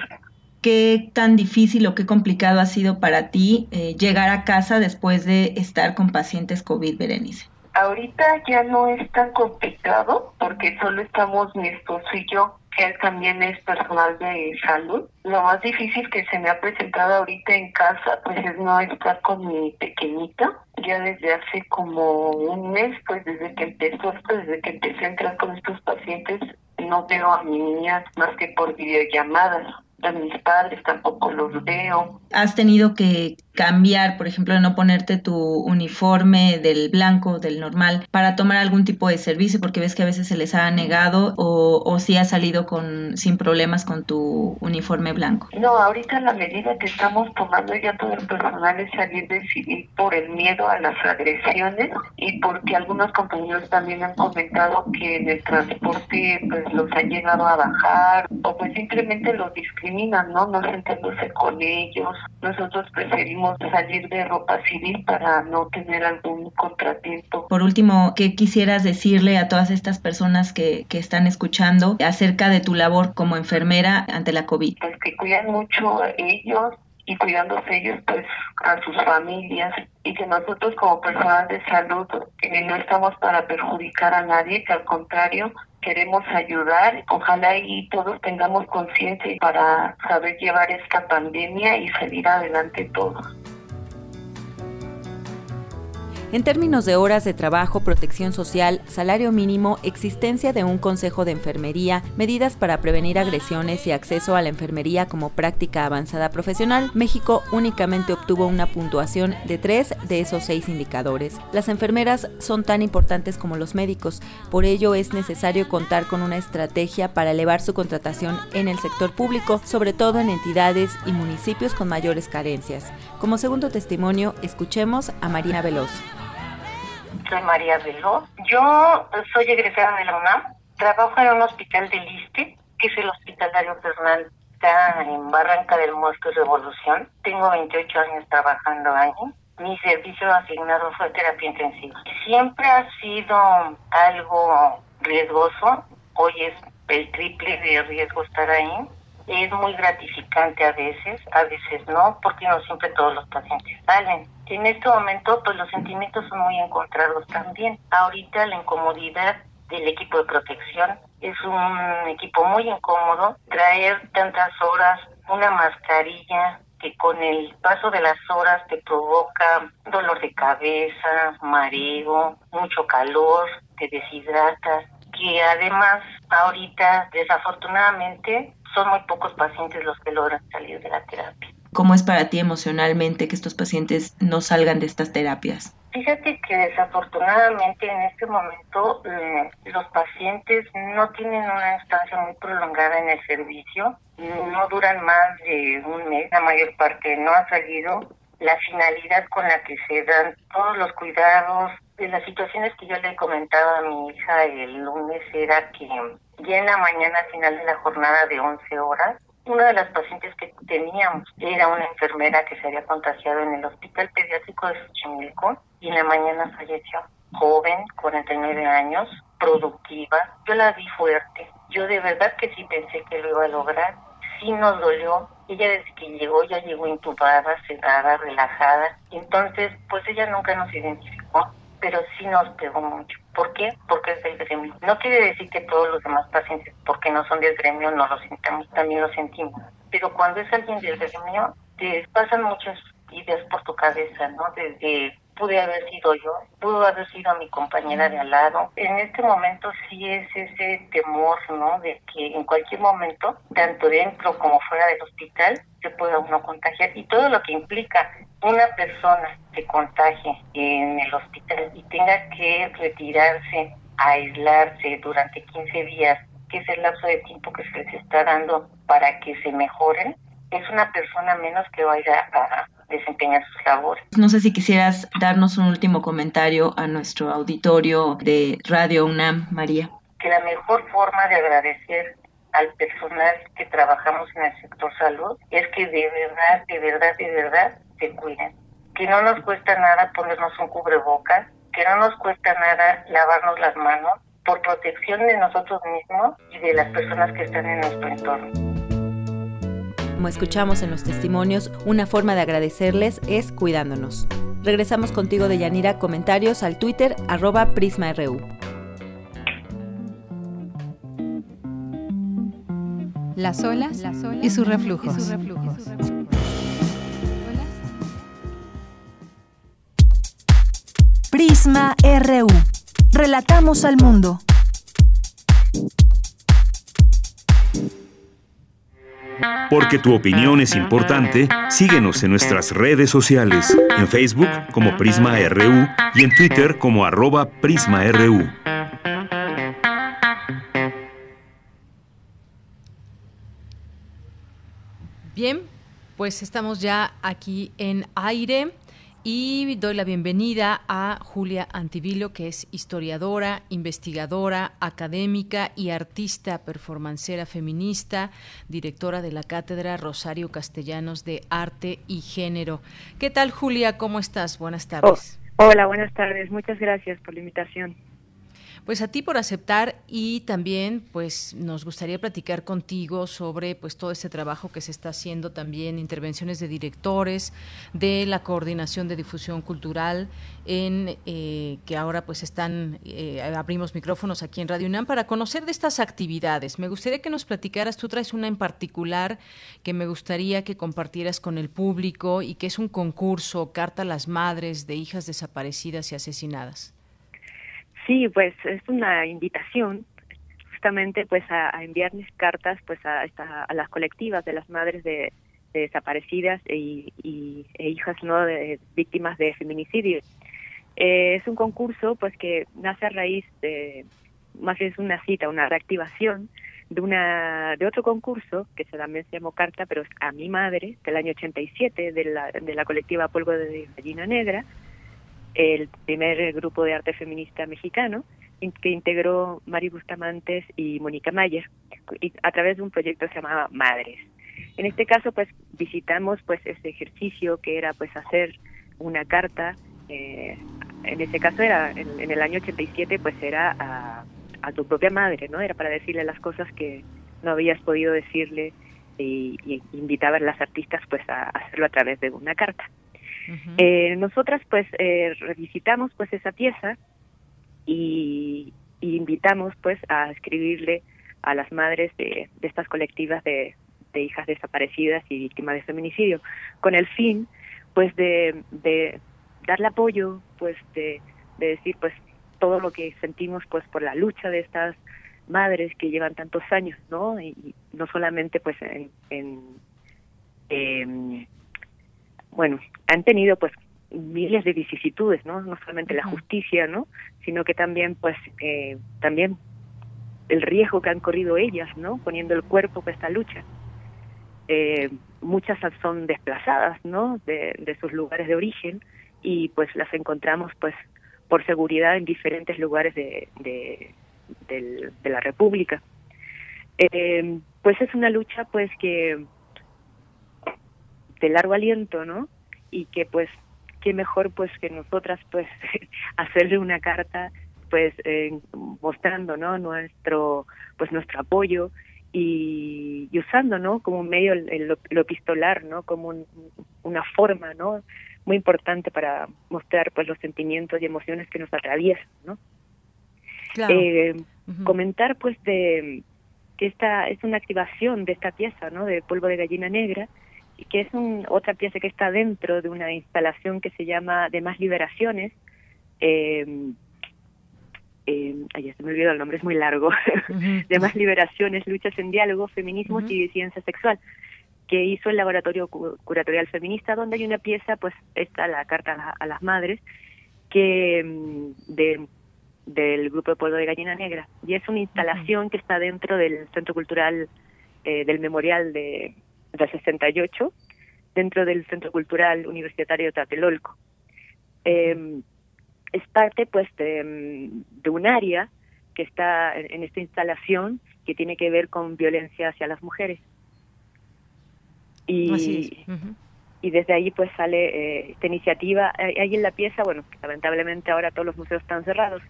qué tan difícil o qué complicado ha sido para ti eh, llegar a casa después de estar con pacientes COVID, Berenice. Ahorita ya no es tan complicado porque solo estamos mi esposo y yo, que él también es personal de salud. Lo más difícil que se me ha presentado ahorita en casa, pues es no estar con mi pequeñita. Ya desde hace como un mes, pues desde que empezó desde que empecé a entrar con estos pacientes, no veo a mi niña más que por videollamadas a mis padres tampoco los veo. ¿Has tenido que cambiar, por ejemplo, no ponerte tu uniforme del blanco, del normal, para tomar algún tipo de servicio? Porque ves que a veces se les ha negado o, o si has salido con, sin problemas con tu uniforme blanco. No, ahorita la medida que estamos tomando ya todo el personal es salir de civil por el miedo a las agresiones y porque algunos compañeros también han comentado que en el transporte pues los han llegado a bajar o pues simplemente los discriminan ¿no? No sentándose con ellos. Nosotros preferimos salir de ropa civil para no tener algún contratiempo. Por último, ¿qué quisieras decirle a todas estas personas que, que están escuchando acerca de tu labor como enfermera ante la COVID? Pues que cuidan mucho a ellos, y cuidándose ellos pues a sus familias y que nosotros como personal de salud eh, no estamos para perjudicar a nadie, que al contrario queremos ayudar. Ojalá y todos tengamos conciencia para saber llevar esta pandemia y salir adelante todos. En términos de horas de trabajo, protección social, salario mínimo, existencia de un consejo de enfermería, medidas para prevenir agresiones y acceso a la enfermería como práctica avanzada profesional, México únicamente obtuvo una puntuación de tres de esos seis indicadores. Las enfermeras son tan importantes como los médicos, por ello es necesario contar con una estrategia para elevar su contratación en el sector público, sobre todo en entidades y municipios con mayores carencias. Como segundo testimonio, escuchemos a Marina Veloz. Soy María Veloz. Yo soy egresada de la UNAM. Trabajo en un hospital de Liste, que es el Hospital Dario Fernal. Está en Barranca del Muerto Revolución. Tengo 28 años trabajando ahí. Mi servicio asignado fue terapia intensiva. Siempre ha sido algo riesgoso. Hoy es el triple de riesgo estar ahí. Es muy gratificante a veces, a veces no, porque no siempre todos los pacientes salen en este momento, pues los sentimientos son muy encontrados también. Ahorita la incomodidad del equipo de protección es un equipo muy incómodo. Traer tantas horas, una mascarilla que con el paso de las horas te provoca dolor de cabeza, mareo, mucho calor, te deshidratas, que además ahorita desafortunadamente son muy pocos pacientes los que logran salir de la terapia. ¿Cómo es para ti emocionalmente que estos pacientes no salgan de estas terapias? Fíjate que desafortunadamente en este momento eh, los pacientes no tienen una estancia muy prolongada en el servicio, no duran más de un mes, la mayor parte no ha salido. La finalidad con la que se dan todos los cuidados, de las situaciones que yo le he comentado a mi hija el lunes era que ya en la mañana final de la jornada de 11 horas una de las pacientes que teníamos era una enfermera que se había contagiado en el Hospital Pediátrico de Xochimilco y en la mañana falleció. Joven, 49 años, productiva. Yo la vi fuerte. Yo de verdad que sí pensé que lo iba a lograr. Sí nos dolió. Ella desde que llegó ya llegó intubada, sedada, relajada. Entonces, pues ella nunca nos identificó pero sí nos pegó mucho. ¿Por qué? Porque es del gremio. No quiere decir que todos los demás pacientes, porque no son del gremio, no lo sintamos, también lo sentimos. Pero cuando es alguien del gremio, te pasan muchas ideas por tu cabeza, ¿no? Desde pude haber sido yo, pudo haber sido mi compañera de al lado. En este momento sí es ese temor, ¿no? De que en cualquier momento, tanto dentro como fuera del hospital, se pueda uno contagiar y todo lo que implica una persona que contagie en el hospital y tenga que retirarse, aislarse durante 15 días, que es el lapso de tiempo que se les está dando para que se mejoren, es una persona menos que vaya a desempeñar sus labores. No sé si quisieras darnos un último comentario a nuestro auditorio de Radio UNAM, María. Que la mejor forma de agradecer al personal que trabajamos en el sector salud es que de verdad, de verdad, de verdad se cuiden. Que no nos cuesta nada ponernos un cubrebocas, que no nos cuesta nada lavarnos las manos por protección de nosotros mismos y de las personas que están en nuestro entorno. Como escuchamos en los testimonios, una forma de agradecerles es cuidándonos. Regresamos contigo de Yanira, comentarios al Twitter arroba PrismaRU. Las olas, y sus reflujos. Prisma RU. Relatamos al mundo. Porque tu opinión es importante, síguenos en nuestras redes sociales, en Facebook como Prisma RU y en Twitter como arroba PrismaRU. Bien, pues estamos ya aquí en aire y doy la bienvenida a Julia Antivilo, que es historiadora, investigadora, académica y artista performancera feminista, directora de la Cátedra Rosario Castellanos de Arte y Género. ¿Qué tal, Julia? ¿Cómo estás? Buenas tardes. Oh, hola, buenas tardes. Muchas gracias por la invitación. Pues a ti por aceptar y también pues nos gustaría platicar contigo sobre pues todo ese trabajo que se está haciendo también, intervenciones de directores, de la coordinación de difusión cultural, en eh, que ahora pues están, eh, abrimos micrófonos aquí en Radio UNAM para conocer de estas actividades. Me gustaría que nos platicaras, tú traes una en particular que me gustaría que compartieras con el público y que es un concurso, Carta a las Madres de Hijas Desaparecidas y Asesinadas. Sí, pues es una invitación justamente pues a, enviarles cartas pues a, a, las colectivas de las madres de, desaparecidas e, y, hijas no de víctimas de feminicidio. Eh, es un concurso pues que nace a raíz de más bien es una cita, una reactivación de una de otro concurso que también se llamó Carta, pero es a mi madre del año 87 de la de la colectiva Polvo de Gallina Negra el primer grupo de arte feminista mexicano que integró Mari Bustamantes y Mónica Mayer a través de un proyecto que se llamaba Madres. En este caso, pues visitamos pues ese ejercicio que era pues hacer una carta. Eh, en ese caso era en, el año 87, pues era a, a, tu propia madre, ¿no? Era para decirle las cosas que no habías podido decirle y, y invitaba a las artistas pues a hacerlo a través de una carta eh, nosotras pues eh, revisitamos pues esa pieza y, invitamos pues a escribirle a las madres de, estas colectivas de, hijas desaparecidas y víctimas de feminicidio con el fin pues de, de darle apoyo pues de, decir pues todo lo que sentimos pues por la lucha de estas madres que llevan tantos años no y, no solamente pues en, en bueno, han tenido pues miles de vicisitudes, ¿no? No solamente la justicia, ¿no? Sino que también, pues, eh, también el riesgo que han corrido ellas, ¿no? Poniendo el cuerpo para esta lucha. Eh, muchas son desplazadas, ¿no? De, de, sus lugares de origen y pues las encontramos, pues, por seguridad en diferentes lugares de, de, de la República. Eh, pues es una lucha, pues, que de largo aliento, ¿no? Y que pues qué mejor pues que nosotras pues hacerle una carta pues eh, mostrando no nuestro pues nuestro apoyo y, usando no como un medio el, lo, epistolar no como una forma no muy importante para mostrar pues los sentimientos y emociones que nos atraviesan no eh, comentar pues de que esta es una activación de esta pieza no de polvo de gallina negra que es un, otra pieza que está dentro de una instalación que se llama De Más Liberaciones. Eh, eh, ay, se me olvidó el nombre, es muy largo. de Más Liberaciones, Luchas en Diálogo, Feminismos y Ciencia Sexual, que hizo el Laboratorio Curatorial Feminista, donde hay una pieza, pues está la Carta a, las Madres, que mm, de, del Grupo de Pueblo de Gallina Negra. Y es una instalación que está dentro del Centro Cultural eh, del Memorial de, del 68, dentro del Centro Cultural Universitario Tlatelolco. Eh, es parte pues de, un área que está en, esta instalación que tiene que ver con violencia hacia las mujeres. Y, y desde ahí pues sale eh, esta iniciativa. Ahí en la pieza, bueno, lamentablemente ahora todos los museos están cerrados,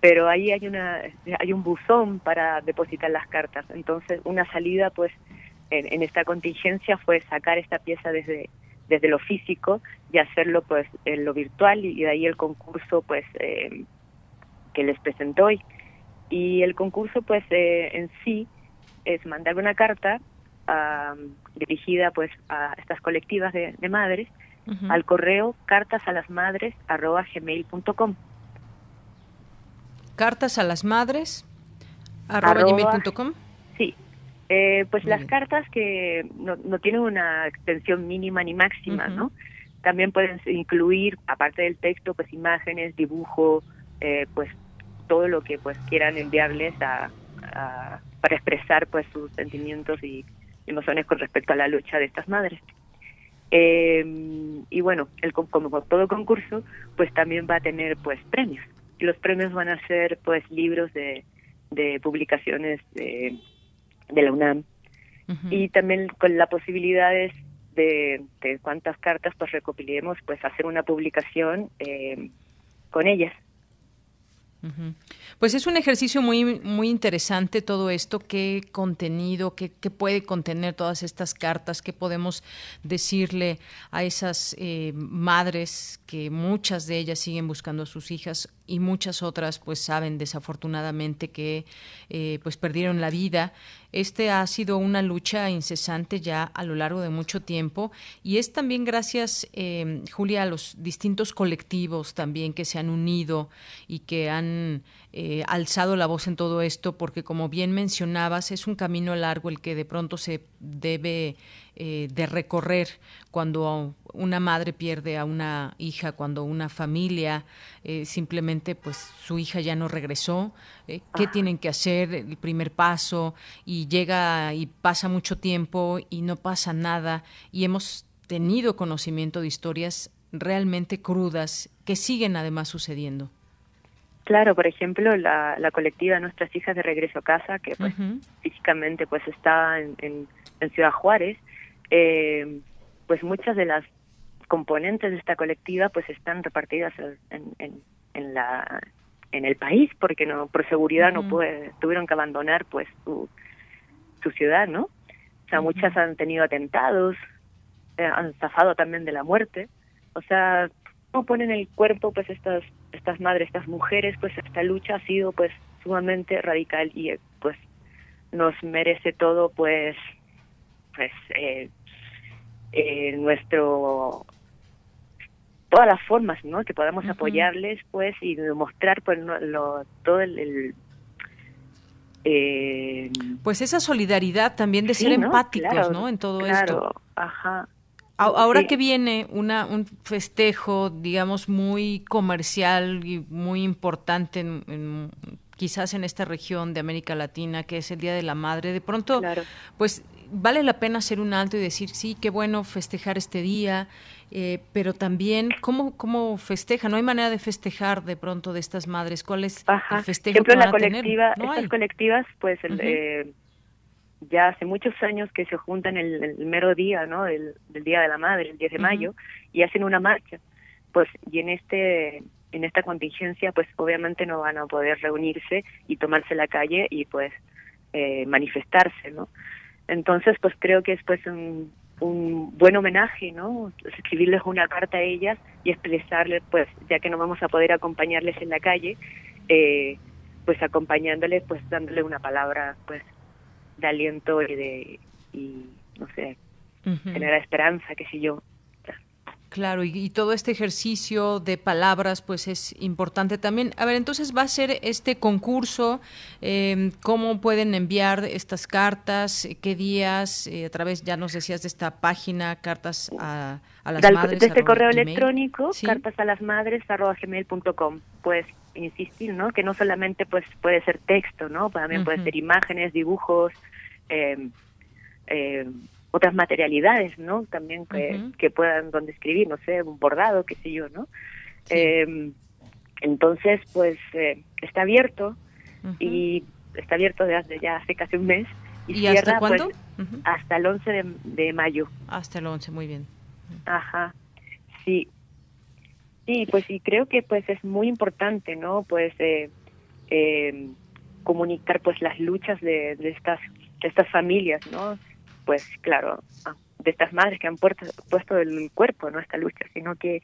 pero ahí hay una hay un buzón para depositar las cartas. Entonces, una salida pues en, esta contingencia fue sacar esta pieza desde desde lo físico y hacerlo pues en lo virtual y, de ahí el concurso pues eh, que les presentó hoy. Y el concurso pues eh, en sí es mandar una carta dirigida pues a estas colectivas de, madres al correo cartas a las madres arroba gmail.com cartas a las madres arroba, gmail.com sí eh, pues las cartas que no, no, tienen una extensión mínima ni máxima no también pueden incluir aparte del texto pues imágenes dibujo eh, pues todo lo que pues quieran enviarles a, para expresar pues sus sentimientos y emociones con respecto a la lucha de estas madres. Eh, y bueno, el, como todo concurso, pues también va a tener pues premios. Y los premios van a ser pues libros de, de publicaciones de, de la UNAM. Y también con la posibilidades de, de cuántas cartas pues recopilemos, pues hacer una publicación eh, con ellas. Pues es un ejercicio muy, muy interesante todo esto, qué contenido, qué, puede contener todas estas cartas, qué podemos decirle a esas eh, madres que muchas de ellas siguen buscando a sus hijas y muchas otras pues saben desafortunadamente que eh, pues perdieron la vida. Este ha sido una lucha incesante ya a lo largo de mucho tiempo y es también gracias, eh, Julia, a los distintos colectivos también que se han unido y que han eh, alzado la voz en todo esto, porque como bien mencionabas, es un camino largo el que de pronto se debe eh, de recorrer cuando una madre pierde a una hija, cuando una familia eh, simplemente pues su hija ya no regresó, qué tienen que hacer, el primer paso, y llega y pasa mucho tiempo y no pasa nada, y hemos tenido conocimiento de historias realmente crudas que siguen además sucediendo. Claro, por ejemplo, la, la colectiva Nuestras Hijas de Regreso a Casa, que pues físicamente pues está en, en, Ciudad Juárez, eh, pues muchas de las componentes de esta colectiva pues están repartidas en, en, en la en el país porque no por seguridad no puede, tuvieron que abandonar pues su, su ciudad no o sea muchas han tenido atentados eh, han zafado también de la muerte. O sea no ponen el cuerpo pues estas estas madres, estas mujeres, pues esta lucha ha sido pues sumamente radical y pues nos merece todo pues pues eh, eh, nuestro todas las formas ¿no? que podamos apoyarles pues y demostrar pues lo, todo el, eh, pues esa solidaridad también de ser empáticos no en todo esto. ajá Ahora que viene una, un festejo, digamos, muy comercial y muy importante en, quizás en esta región de América Latina, que es el Día de la Madre, de pronto, pues vale la pena hacer un alto y decir, sí, qué bueno festejar este día, eh, pero también, ¿cómo, ¿cómo festeja? No hay manera de festejar de pronto de estas madres. ¿Cuál es el festejo que van la colectiva, estas colectivas, pues, el, ya hace muchos años que se juntan el, mero día, ¿no? Del, Día de la Madre, el 10 de mayo, y hacen una marcha. Pues, y en este en esta contingencia, pues obviamente no van a poder reunirse y tomarse la calle y pues eh, manifestarse, ¿no? Entonces, pues creo que es pues un, un buen homenaje, ¿no? Escribirles una carta a ellas y expresarles, pues, ya que no vamos a poder acompañarles en la calle, eh, pues acompañándoles, pues dándole una palabra, pues de aliento y de, y, no sé, generar esperanza, qué sé yo. Claro, y, todo este ejercicio de palabras, pues es importante también. A ver, entonces va a ser este concurso, eh, cómo pueden enviar estas cartas, qué días, eh, a través, ya nos decías de esta página, cartas a, a las madres. De este correo electrónico, cartas a las madres, arroba gmail.com. Pues insistir, ¿no? Que no solamente pues puede ser texto, ¿no? También puede ser imágenes, dibujos, eh, eh, otras materialidades, ¿no? También que, que puedan donde escribir, no sé, un bordado, qué sé yo, ¿no? Em, entonces, pues eh, está abierto y está abierto desde ya hace casi un mes. ¿Y, hasta pues, cuándo? hasta el 11 de, de, mayo. Hasta el 11, muy bien. Ajá, sí. Sí, pues y creo que pues es muy importante, ¿no? Pues eh, eh, comunicar pues las luchas de, de, estas de estas familias, ¿no? Pues claro, ah, de estas madres que han puesto, puesto el cuerpo, ¿no? Esta lucha, sino que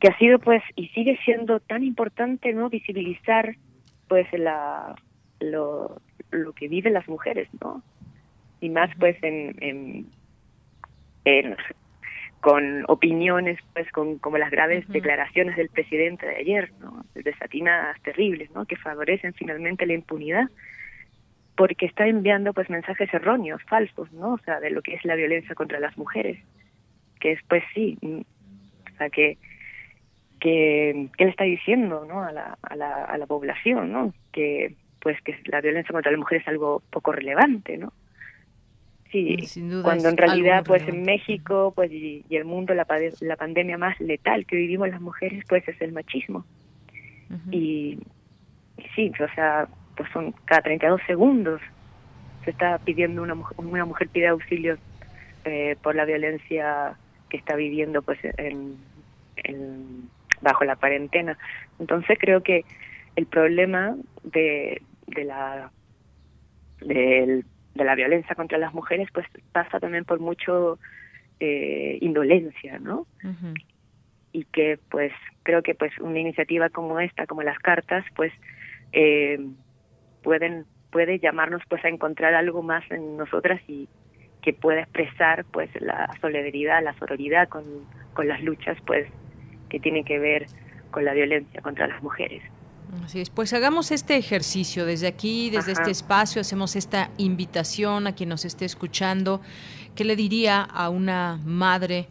que ha sido pues y sigue siendo tan importante, ¿no? Visibilizar pues la lo, lo que viven las mujeres, ¿no? Y más pues en, en, en con opiniones, pues, con como las graves declaraciones del presidente de ayer, ¿no? Desatinadas terribles, ¿no? Que favorecen finalmente la impunidad, porque está enviando, pues, mensajes erróneos, falsos, ¿no? O sea, de lo que es la violencia contra las mujeres, que es, pues, sí, mm, o sea, que que, le está diciendo, ¿no? A la, a la, a la población, ¿no? Que, pues, que la violencia contra las mujeres es algo poco relevante, ¿no? Sí, mm, cuando en realidad pues en México pues y, el mundo la, la pandemia más letal que vivimos las mujeres pues es el machismo. y, sí, o sea, pues son cada 32 segundos se está pidiendo una mujer, una mujer pide auxilio eh, por la violencia que está viviendo pues en, bajo la cuarentena. Entonces creo que el problema de, de la del de la violencia contra las mujeres pues pasa también por mucho eh, indolencia no y que pues creo que pues una iniciativa como esta como las cartas pues eh, pueden puede llamarnos pues a encontrar algo más en nosotras y que pueda expresar pues la solidaridad la sororidad con con las luchas pues que tienen que ver con la violencia contra las mujeres Así es, pues hagamos este ejercicio desde aquí, desde este espacio, hacemos esta invitación a quien nos esté escuchando. ¿Qué le diría a una madre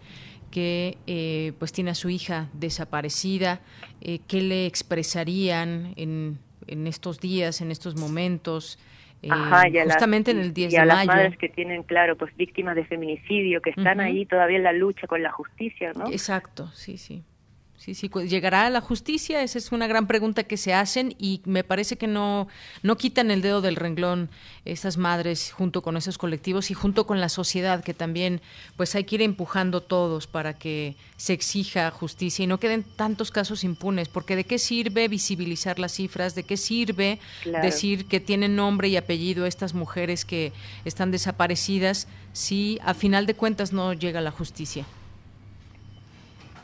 que eh, pues tiene a su hija desaparecida? Eh, ¿Qué le expresarían en, en, estos días, en estos momentos? Eh, justamente en el 10 de mayo. A las madres que tienen, claro, pues víctimas de feminicidio, que están ahí todavía en la lucha con la justicia, ¿no? Exacto, sí, sí. Sí, sí, llegará a la justicia, esa es una gran pregunta que se hacen y me parece que no no quitan el dedo del renglón esas madres junto con esos colectivos y junto con la sociedad que también pues hay que ir empujando todos para que se exija justicia y no queden tantos casos impunes, porque de qué sirve visibilizar las cifras, de qué sirve decir que tienen nombre y apellido estas mujeres que están desaparecidas si a final de cuentas no llega la justicia.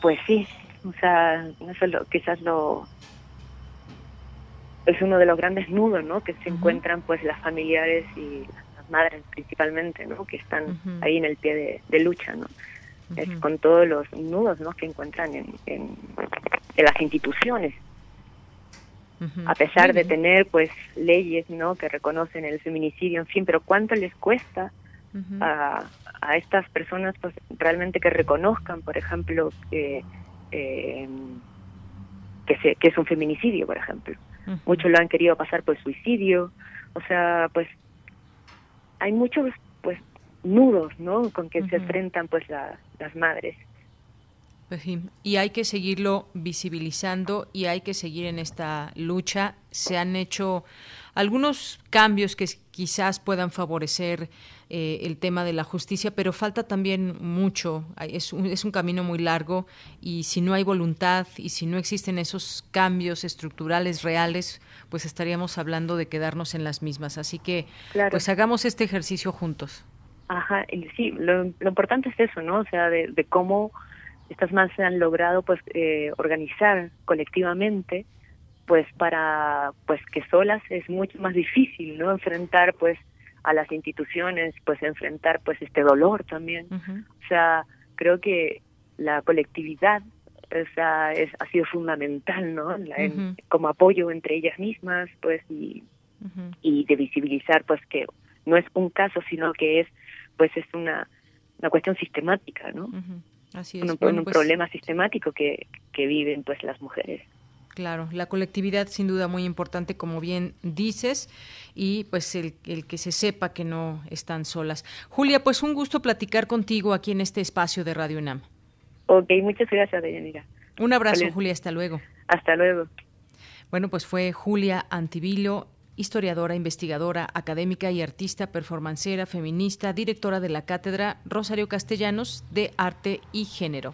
Pues sí, o sea, eso es lo, quizás lo es uno de los grandes nudos, ¿no? Que se encuentran pues las familiares y las madres principalmente, ¿no? Que están ahí en el pie de, lucha, ¿no? Es con todos los nudos, ¿no? Que encuentran en, en, las instituciones. A pesar de tener pues leyes, ¿no? Que reconocen el feminicidio, en fin, pero ¿cuánto les cuesta a, a estas personas pues realmente que reconozcan, por ejemplo, que eh, que, se, que es un feminicidio, por ejemplo. Muchos lo han querido pasar por suicidio, o sea, pues hay muchos pues nudos, ¿no? Con que se enfrentan pues las madres. Pues y hay que seguirlo visibilizando y hay que seguir en esta lucha. Se han hecho algunos cambios que quizás puedan favorecer eh, el tema de la justicia, pero falta también mucho. Es un, es un camino muy largo y si no hay voluntad y si no existen esos cambios estructurales reales, pues estaríamos hablando de quedarnos en las mismas. Así que, pues hagamos este ejercicio juntos. Ajá, sí, lo, importante es eso, ¿no? O sea, de, de cómo estas más se han logrado pues eh, organizar colectivamente pues para pues que solas es mucho más difícil no enfrentar pues a las instituciones pues enfrentar pues este dolor también. O sea creo que la colectividad o sea es ha sido fundamental no como apoyo entre ellas mismas pues y y de visibilizar pues que no es un caso sino que es pues es una una cuestión sistemática no Así es. Un, un pues problema sistemático que, que viven pues las mujeres. Claro, la colectividad sin duda muy importante, como bien dices, y pues el, que se sepa que no están solas. Julia, pues un gusto platicar contigo aquí en este espacio de Radio UNAM. Ok, muchas gracias, Deyanira. Un abrazo, Julia, hasta luego. Hasta luego. Bueno, pues fue Julia Antivilo, historiadora, investigadora, académica y artista, performancera, feminista, directora de la cátedra Rosario Castellanos de Arte y Género.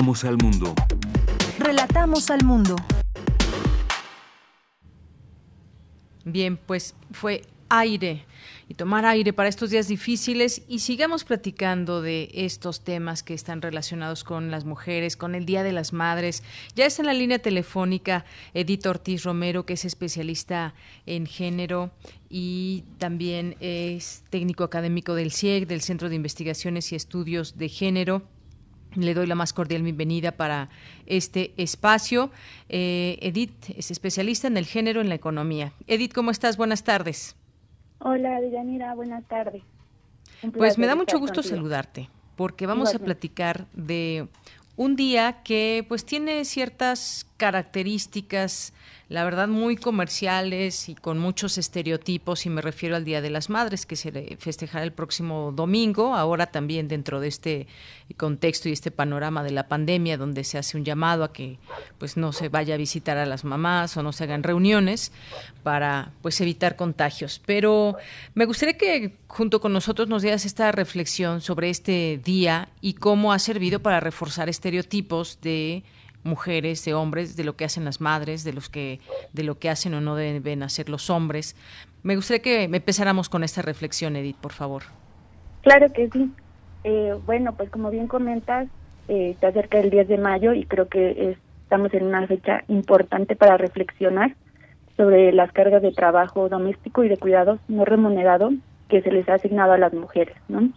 Relatamos al mundo. Relatamos al mundo. Bien, pues fue aire y tomar aire para estos días difíciles y sigamos platicando de estos temas que están relacionados con las mujeres, con el Día de las Madres. Ya está en la línea telefónica Edith Ortiz Romero, que es especialista en género y también es técnico académico del CIEG, del Centro de Investigaciones y Estudios de Género. Le doy la más cordial bienvenida para este espacio. Eh, Edith es especialista en el género en la economía. Edith, ¿cómo estás? Buenas tardes. Hola, Deyanira, buenas tardes. Pues me da mucho gusto saludarte, porque vamos a platicar de un día que pues tiene ciertas características la verdad muy comerciales y con muchos estereotipos, y me refiero al Día de las Madres, que se festejará el próximo domingo, ahora también dentro de este contexto y este panorama de la pandemia, donde se hace un llamado a que pues no se vaya a visitar a las mamás o no se hagan reuniones para pues evitar contagios. Pero me gustaría que junto con nosotros nos dieras esta reflexión sobre este día y cómo ha servido para reforzar estereotipos de mujeres, de hombres, de lo que hacen las madres, de los que, de lo que hacen o no deben hacer los hombres. Me gustaría que empezáramos con esta reflexión, Edith, por favor. Claro que sí. Eh, bueno, pues como bien comentas, eh, está cerca del 10 de mayo y creo que estamos en una fecha importante para reflexionar sobre las cargas de trabajo doméstico y de cuidados no remunerado que se les ha asignado a las mujeres, ¿no?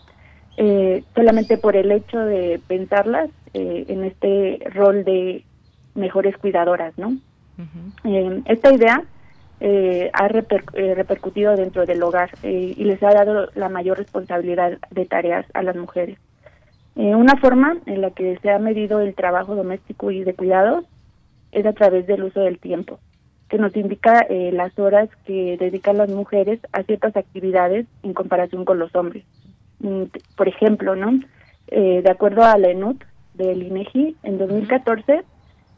Eh, solamente por el hecho de pensarlas eh, en este rol de mejores cuidadoras, ¿no? Eh, esta idea ha repercutido dentro del hogar y les ha dado la mayor responsabilidad de tareas a las mujeres. una forma en la que se ha medido el trabajo doméstico y de cuidados es a través del uso del tiempo, que nos indica las horas que dedican las mujeres a ciertas actividades en comparación con los hombres. Mm, por ejemplo, ¿no? Eh, de acuerdo a la ENUT del INEGI, en 2014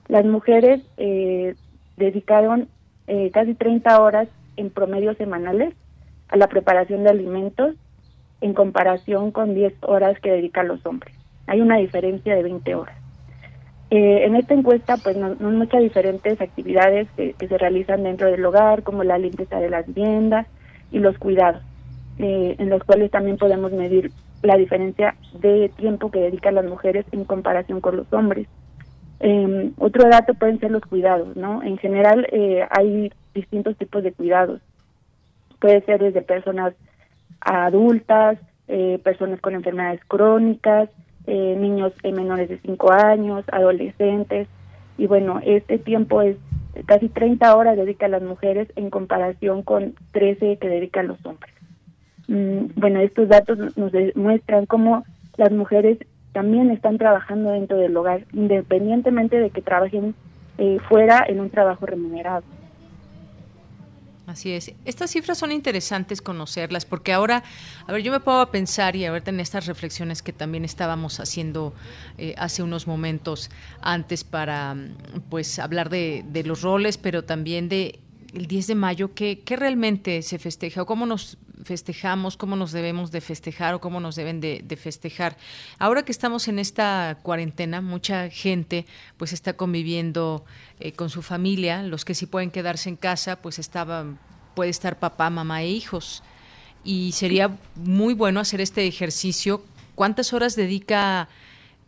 las mujeres eh, dedicaron eh, casi 30 horas en promedio semanales a la preparación de alimentos en comparación con 10 horas que dedican los hombres. Hay una diferencia de 20 horas. en esta encuesta, pues, no, no muchas diferentes actividades que, que, se realizan dentro del hogar, como la limpieza de las viviendas y los cuidados. Eh, en los cuales también podemos medir la diferencia de tiempo que dedican las mujeres en comparación con los hombres. Eh, otro dato pueden ser los cuidados, ¿no? En general eh, hay distintos tipos de cuidados. Puede ser desde personas adultas, eh, personas con enfermedades crónicas, niños menores de 5 años, adolescentes. Y bueno, este tiempo es casi 30 horas dedican las mujeres en comparación con 13 que dedican los hombres. Mm, bueno, estos datos nos demuestran cómo las mujeres también están trabajando dentro del hogar, independientemente de que trabajen eh, fuera en un trabajo remunerado. Así es. Estas cifras son interesantes conocerlas porque ahora, a ver, yo me puedo pensar y a ver en estas reflexiones que también estábamos haciendo eh, hace unos momentos antes para, pues, hablar de, de los roles, pero también de el 10 de mayo, ¿qué, ¿qué, realmente se festeja o cómo nos festejamos, cómo nos debemos de festejar o cómo nos deben de, festejar. Ahora que estamos en esta cuarentena, mucha gente pues está conviviendo eh, con su familia, los que sí pueden quedarse en casa, pues estaban, puede estar papá, mamá e hijos. y sería muy bueno hacer este ejercicio. ¿Cuántas horas dedica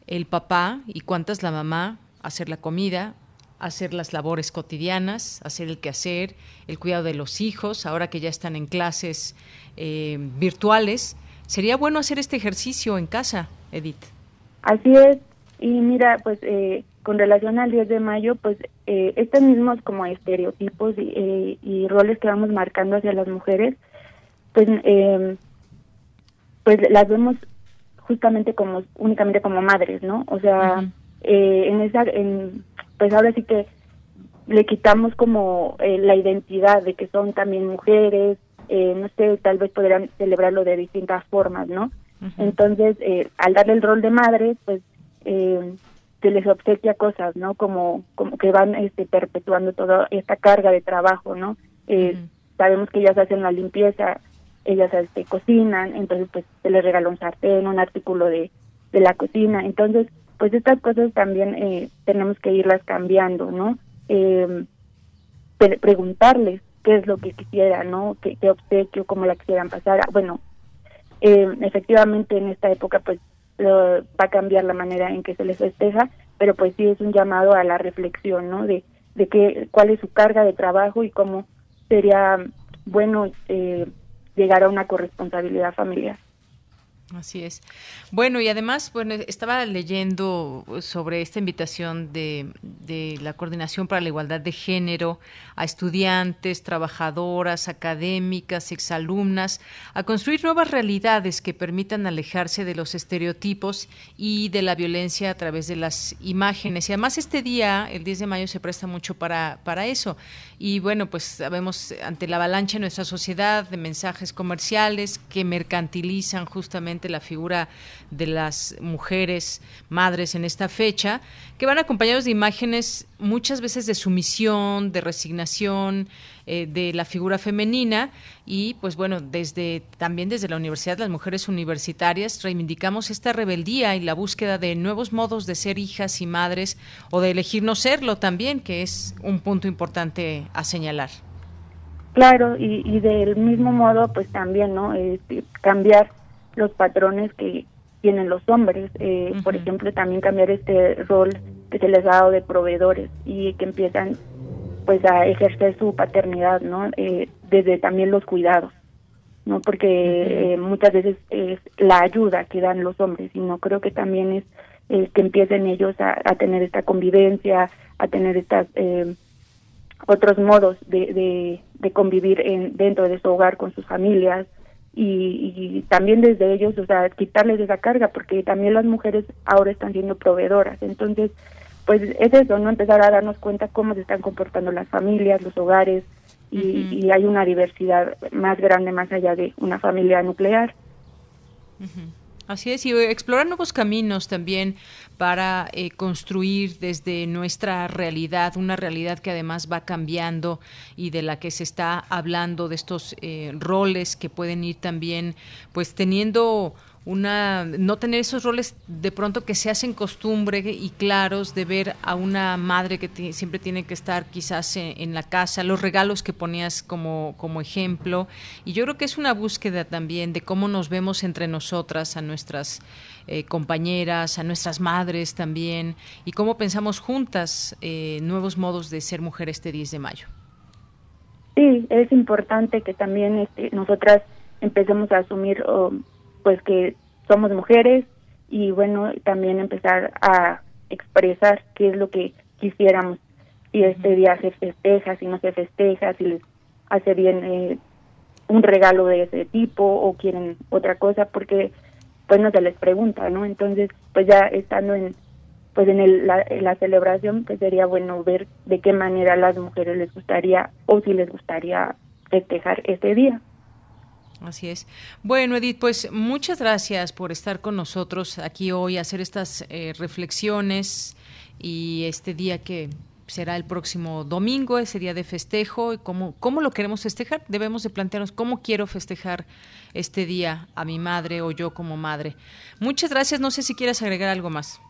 el papá y cuántas la mamá a hacer la comida, hacer las labores cotidianas, hacer el quehacer, el cuidado de los hijos, ahora que ya están en clases eh, virtuales? Sería bueno hacer este ejercicio en casa, Edith. Así es. Y mira, pues eh, con relación al 10 de mayo, pues eh, estos mismos como estereotipos y, y roles que vamos marcando hacia las mujeres, pues, eh, pues las vemos justamente como únicamente como madres, ¿no? O sea, eh, en esa, en, pues ahora sí que le quitamos como eh, la identidad de que son también mujeres, eh, no sé, tal vez podrían celebrarlo de distintas formas, ¿no? Entonces, eh, al darle el rol de madres, pues eh, se les obsequia cosas, ¿no? Como, como que van este, perpetuando toda esta carga de trabajo, ¿no? Eh, Sabemos que ellas hacen la limpieza, ellas este, cocinan, entonces pues se les regala un sartén, un artículo de, de la cocina, entonces pues estas cosas también eh, tenemos que irlas cambiando, ¿no? Eh, preguntarles qué es lo que quisieran, ¿no? ¿Qué, obsequio, cómo la quisieran pasar. Bueno, eh, efectivamente en esta época pues va a cambiar la manera en que se les festeja, pero pues sí es un llamado a la reflexión, ¿no? De, de qué, cuál es su carga de trabajo y cómo sería bueno eh, llegar a una corresponsabilidad familiar. Así es. Bueno, y además, bueno, estaba leyendo sobre esta invitación de, de, la Coordinación para la Igualdad de Género a estudiantes, trabajadoras, académicas, exalumnas, a construir nuevas realidades que permitan alejarse de los estereotipos y de la violencia a través de las imágenes. Y además este día, el 10 de mayo, se presta mucho para, para eso. Y bueno, pues sabemos ante la avalancha en nuestra sociedad de mensajes comerciales que mercantilizan justamente la figura de las mujeres madres en esta fecha, que van acompañados de imágenes muchas veces de sumisión, de resignación, eh, de la figura femenina y pues bueno, desde también desde la universidad, las mujeres universitarias reivindicamos esta rebeldía y la búsqueda de nuevos modos de ser hijas y madres o de elegir no serlo también, que es un punto importante a señalar. Claro, y, del mismo modo, pues también, ¿no? Este, cambiar los patrones que tienen los hombres. Eh, Por ejemplo, también cambiar este rol que se les ha dado de proveedores y que empiezan pues a ejercer su paternidad, ¿no? Eh, desde también los cuidados, ¿no? Porque eh, muchas veces es la ayuda que dan los hombres y no creo que también es que empiecen ellos a, a, tener esta convivencia, a tener estas eh, otros modos de, de, de convivir en, dentro de su hogar con sus familias, y, y, también desde ellos, o sea, quitarles esa carga, porque también las mujeres ahora están siendo proveedoras. Entonces, pues es eso, ¿no? Empezar a darnos cuenta cómo se están comportando las familias, los hogares, y, uh -huh. y hay una diversidad más grande más allá de una familia nuclear. Uh -huh. Así es, y explorar nuevos caminos también para eh, construir desde nuestra realidad, una realidad que además va cambiando y de la que se está hablando de estos eh, roles que pueden ir también pues teniendo una no tener esos roles de pronto que se hacen costumbre y claros de ver a una madre que siempre tiene que estar quizás en, en, la casa, los regalos que ponías como, como ejemplo. Y yo creo que es una búsqueda también de cómo nos vemos entre nosotras, a nuestras eh, compañeras, a nuestras madres también, y cómo pensamos juntas eh, nuevos modos de ser mujer este 10 de mayo. Sí, es importante que también este, nosotras empecemos a asumir... Um, pues que somos mujeres y bueno, también empezar a expresar qué es lo que quisiéramos. Si este día se festeja, si no se festeja, si les hace bien eh, un regalo de ese tipo o quieren otra cosa, porque pues no se les pregunta, ¿no? Entonces, pues ya estando en pues en, el, la, en la celebración, pues sería bueno ver de qué manera a las mujeres les gustaría o si les gustaría festejar este día. Así es. Bueno, Edith, pues muchas gracias por estar con nosotros aquí hoy, hacer estas eh, reflexiones y este día que será el próximo domingo, ese día de festejo, y cómo, cómo lo queremos festejar. Debemos de plantearnos cómo quiero festejar este día a mi madre o yo como madre. Muchas gracias. No sé si quieres agregar algo más.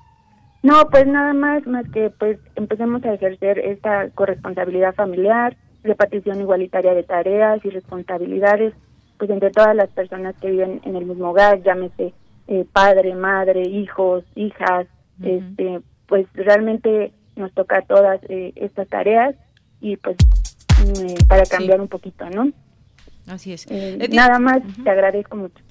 No, pues nada más, más que pues empecemos a ejercer esta corresponsabilidad familiar, repartición igualitaria de tareas y responsabilidades pues entre todas las personas que viven en el mismo hogar, llámese eh, padre, madre, hijos, hijas, este, pues realmente nos toca todas eh, estas tareas y pues para cambiar un poquito, ¿no? Así es. nada más, te agradezco mucho.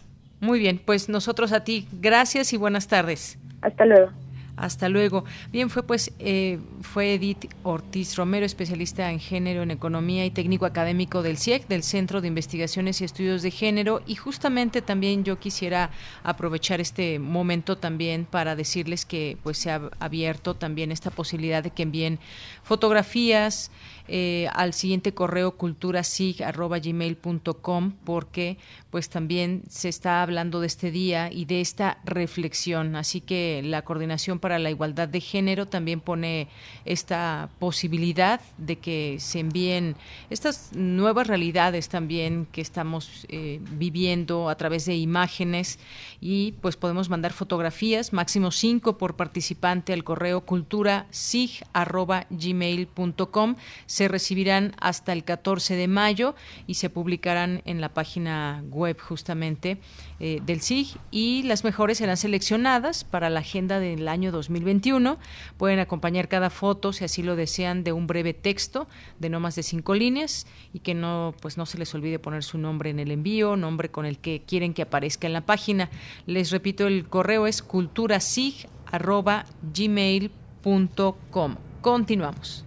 Muy bien, pues nosotros a ti, gracias y buenas tardes. Hasta luego. Hasta luego. Bien, fue pues eh, fue Edith Ortiz Romero, especialista en género en economía y técnico académico del CIEC, del Centro de Investigaciones y Estudios de Género. Y justamente también yo quisiera aprovechar este momento también para decirles que pues se ha abierto también esta posibilidad de que envíen fotografías, eh, al siguiente correo culturasig.gmail.com porque pues también se está hablando de este día y de esta reflexión. Así que la Coordinación para la Igualdad de Género también pone esta posibilidad de que se envíen estas nuevas realidades también que estamos eh, viviendo a través de imágenes y pues podemos mandar fotografías, máximo cinco por participante al correo culturasig.gmail.com se recibirán hasta el 14 de mayo y se publicarán en la página web justamente eh, del SIG y las mejores serán seleccionadas para la agenda del año 2021. Pueden acompañar cada foto, si así lo desean, de un breve texto de no más de cinco líneas y que no, pues no se les olvide poner su nombre en el envío, nombre con el que quieren que aparezca en la página. Les repito, el correo es culturasig.gmail.com. Continuamos.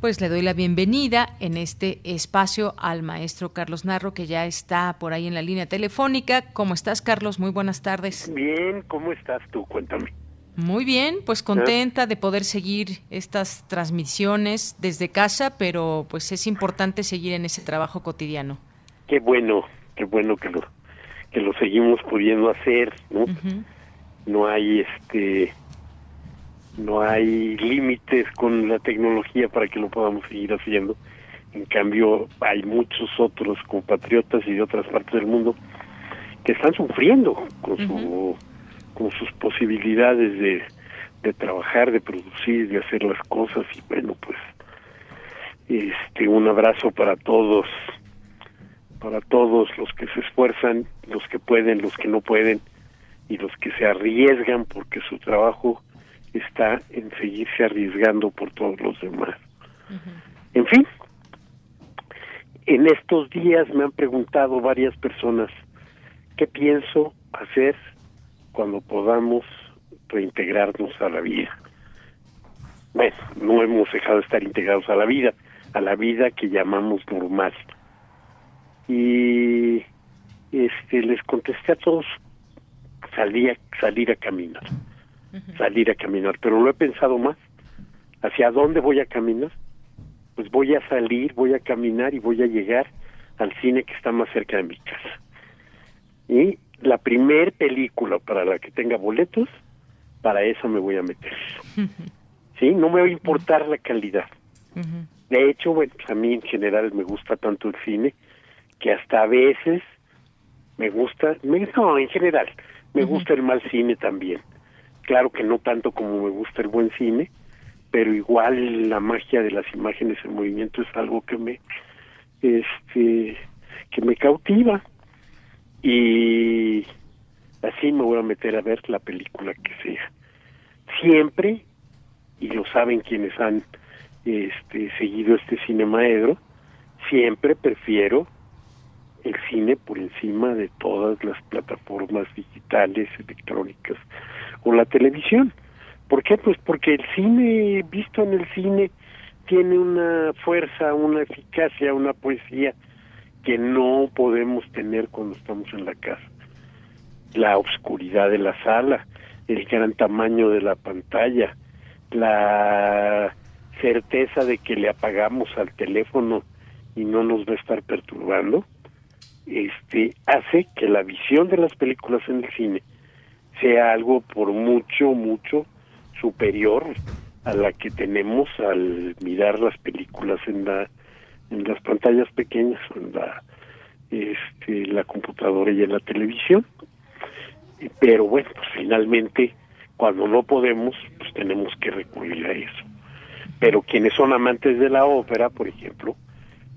Pues le doy la bienvenida en este espacio al maestro Carlos Narro, que ya está por ahí en la línea telefónica. ¿Cómo estás, Carlos? Muy buenas tardes. Bien, ¿cómo estás tú? Cuéntame. Muy bien, pues contenta de poder seguir estas transmisiones desde casa, pero pues es importante seguir en ese trabajo cotidiano. Qué bueno, qué bueno que lo que lo seguimos pudiendo hacer, ¿no? No hay este no hay límites con la tecnología para que lo podamos seguir haciendo. En cambio, hay muchos otros compatriotas y de otras partes del mundo que están sufriendo con, su, con sus posibilidades de, de trabajar, de producir, de hacer las cosas y bueno, pues este un abrazo para todos, para todos los que se esfuerzan, los que pueden, los que no pueden y los que se arriesgan porque su trabajo está en seguirse arriesgando por todos los demás. En fin, en estos días me han preguntado varias personas qué pienso hacer cuando podamos reintegrarnos a la vida. Bueno, no hemos dejado de estar integrados a la vida, a la vida que llamamos normal. Y este les contesté a todos salir salir a caminar salir a caminar, pero lo he pensado más. ¿Hacia dónde voy a caminar? Pues voy a salir, voy a caminar y voy a llegar al cine que está más cerca de mi casa. Y la primer película para la que tenga boletos, para eso me voy a meter. ¿Sí? No me va a importar la calidad. De hecho, bueno, a mí en general me gusta tanto el cine que hasta a veces me gusta, no, en general, me gusta el mal cine también claro que no tanto como me gusta el buen cine, pero igual la magia de las imágenes en movimiento es algo que me este que me cautiva y así me voy a meter a ver la película que sea. Siempre y lo saben quienes han este seguido este cinemaedro, siempre prefiero el cine por encima de todas las plataformas digitales, electrónicas o la televisión. ¿Por qué? Pues porque el cine, visto en el cine, tiene una fuerza, una eficacia, una poesía que no podemos tener cuando estamos en la casa. La oscuridad de la sala, el gran tamaño de la pantalla, la certeza de que le apagamos al teléfono y no nos va a estar perturbando, este hace que la visión de las películas en el cine sea algo por mucho, mucho superior a la que tenemos al mirar las películas en la en las pantallas pequeñas en la este, la computadora y en la televisión. Pero bueno pues finalmente cuando no podemos pues tenemos que recurrir a eso. Pero quienes son amantes de la ópera por ejemplo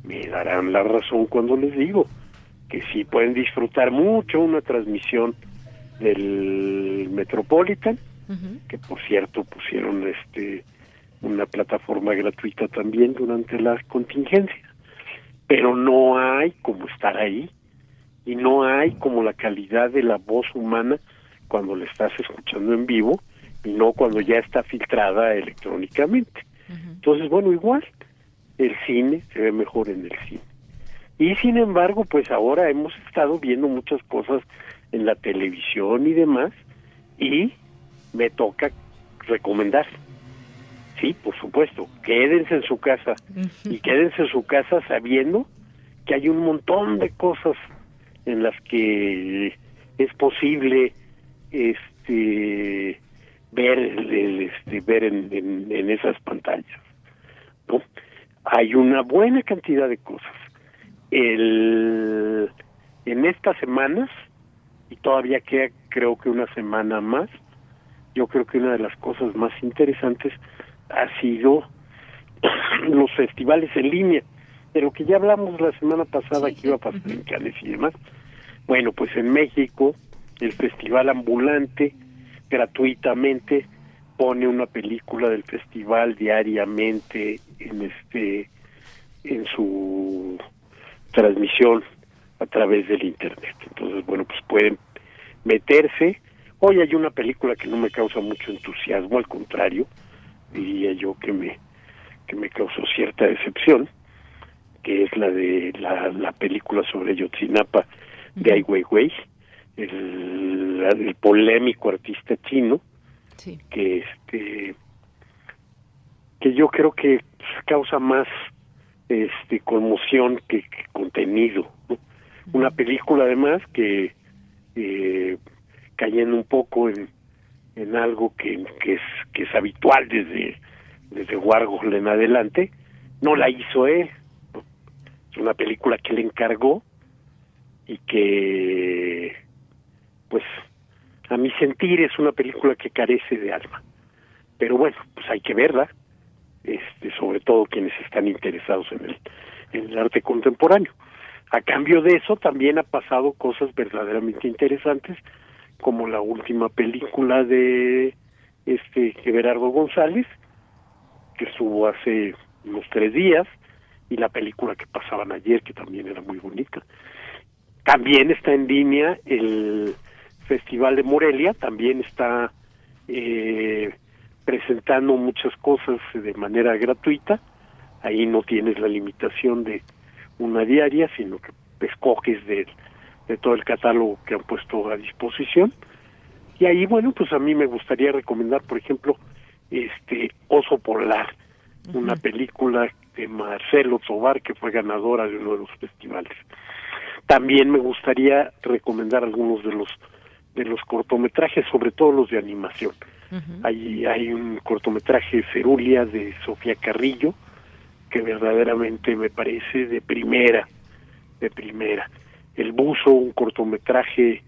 me darán la razón cuando les digo que sí pueden disfrutar mucho una transmisión del Metropolitan que por cierto pusieron este una plataforma gratuita también durante la contingencia pero no hay como estar ahí y no hay como la calidad de la voz humana cuando la estás escuchando en vivo y no cuando ya está filtrada electrónicamente. Entonces, bueno, igual el cine se ve mejor en el cine. Y sin embargo, pues ahora hemos estado viendo muchas cosas en la televisión y demás y me toca recomendar. Sí, por supuesto, quédense en su casa. Y quédense en su casa sabiendo que hay un montón de cosas en las que es posible este ver este ver en, en, esas pantallas no hay una buena cantidad de cosas. El en estas semanas y todavía queda creo que una semana más. Yo creo que una de las cosas más interesantes ha sido los festivales en línea de lo que ya hablamos la semana pasada que iba a pasar en Cannes y demás. Bueno, pues en México el Festival Ambulante gratuitamente pone una película del festival diariamente en este en su transmisión a través del internet. Entonces, bueno, pues pueden meterse. Hoy hay una película que no me causa mucho entusiasmo, al contrario, diría yo que me que me causó cierta decepción, que es la de la, la película sobre Yotzinapa de Ai Weiwei, el, el polémico artista chino, que este que yo creo que causa más este conmoción que, contenido. Una película además que eh, cayendo un poco en, en algo que, que, es que es habitual desde desde en adelante, no la hizo él. Es una película que le encargó y que pues a mi sentir es una película que carece de alma pero bueno pues hay que verla este sobre todo quienes están interesados en el en el arte contemporáneo a cambio de eso también ha pasado cosas verdaderamente interesantes como la última película de este Gerardo González que estuvo hace unos tres días y la película que pasaban ayer que también era muy bonita también está en línea el Festival de Morelia, también está eh, presentando muchas cosas de manera gratuita. Ahí no tienes la limitación de una diaria, sino que escoges de, de todo el catálogo que han puesto a disposición. Y ahí, bueno, pues a mí me gustaría recomendar, por ejemplo, este Oso Polar, una película de Marcelo Tobar que fue ganadora de uno de los festivales. También me gustaría recomendar algunos de los de los cortometrajes, sobre todo los de animación. hay, hay un cortometraje Cerulia de Sofía Carrillo que verdaderamente me parece de primera, de primera. El buzo, un cortometraje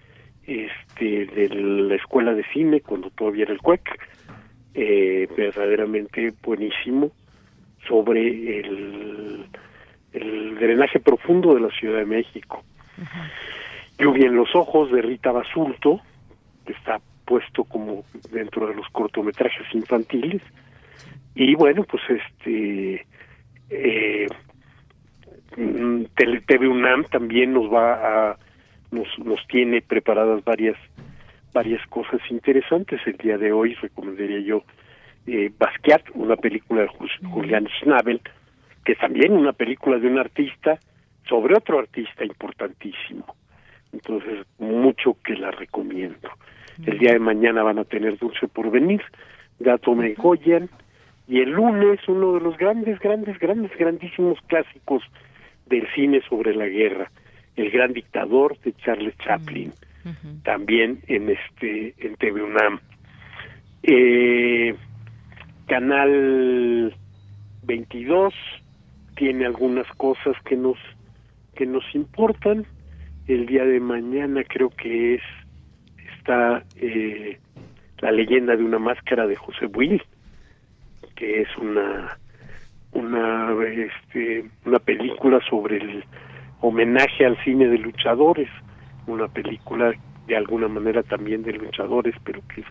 este de la escuela de cine cuando todavía era el CUEC, eh, verdaderamente buenísimo sobre el el drenaje profundo de la Ciudad de México. Lluvia en los ojos de Rita Basulto, que está puesto como dentro de los cortometrajes infantiles. Y bueno, pues este eh, TV UNAM también nos va a nos, nos tiene preparadas varias varias cosas interesantes. El día de hoy recomendaría yo eh, Basquiat, una película de Julian Schnabel, que es también una película de un artista sobre otro artista importantísimo. Entonces, mucho que la recomiendo. El día de mañana van a tener Dulce por venir, Gato Megoyan, Y el lunes, uno de los grandes, grandes, grandes, grandísimos clásicos del cine sobre la guerra, El gran dictador de Charles Chaplin, también en este en TV UNAM. Eh, Canal 22 tiene algunas cosas que nos que nos importan. El día de mañana creo que es está eh, la leyenda de una máscara de José Buil, que es una una este, una película sobre el homenaje al cine de luchadores, una película de alguna manera también de luchadores, pero que es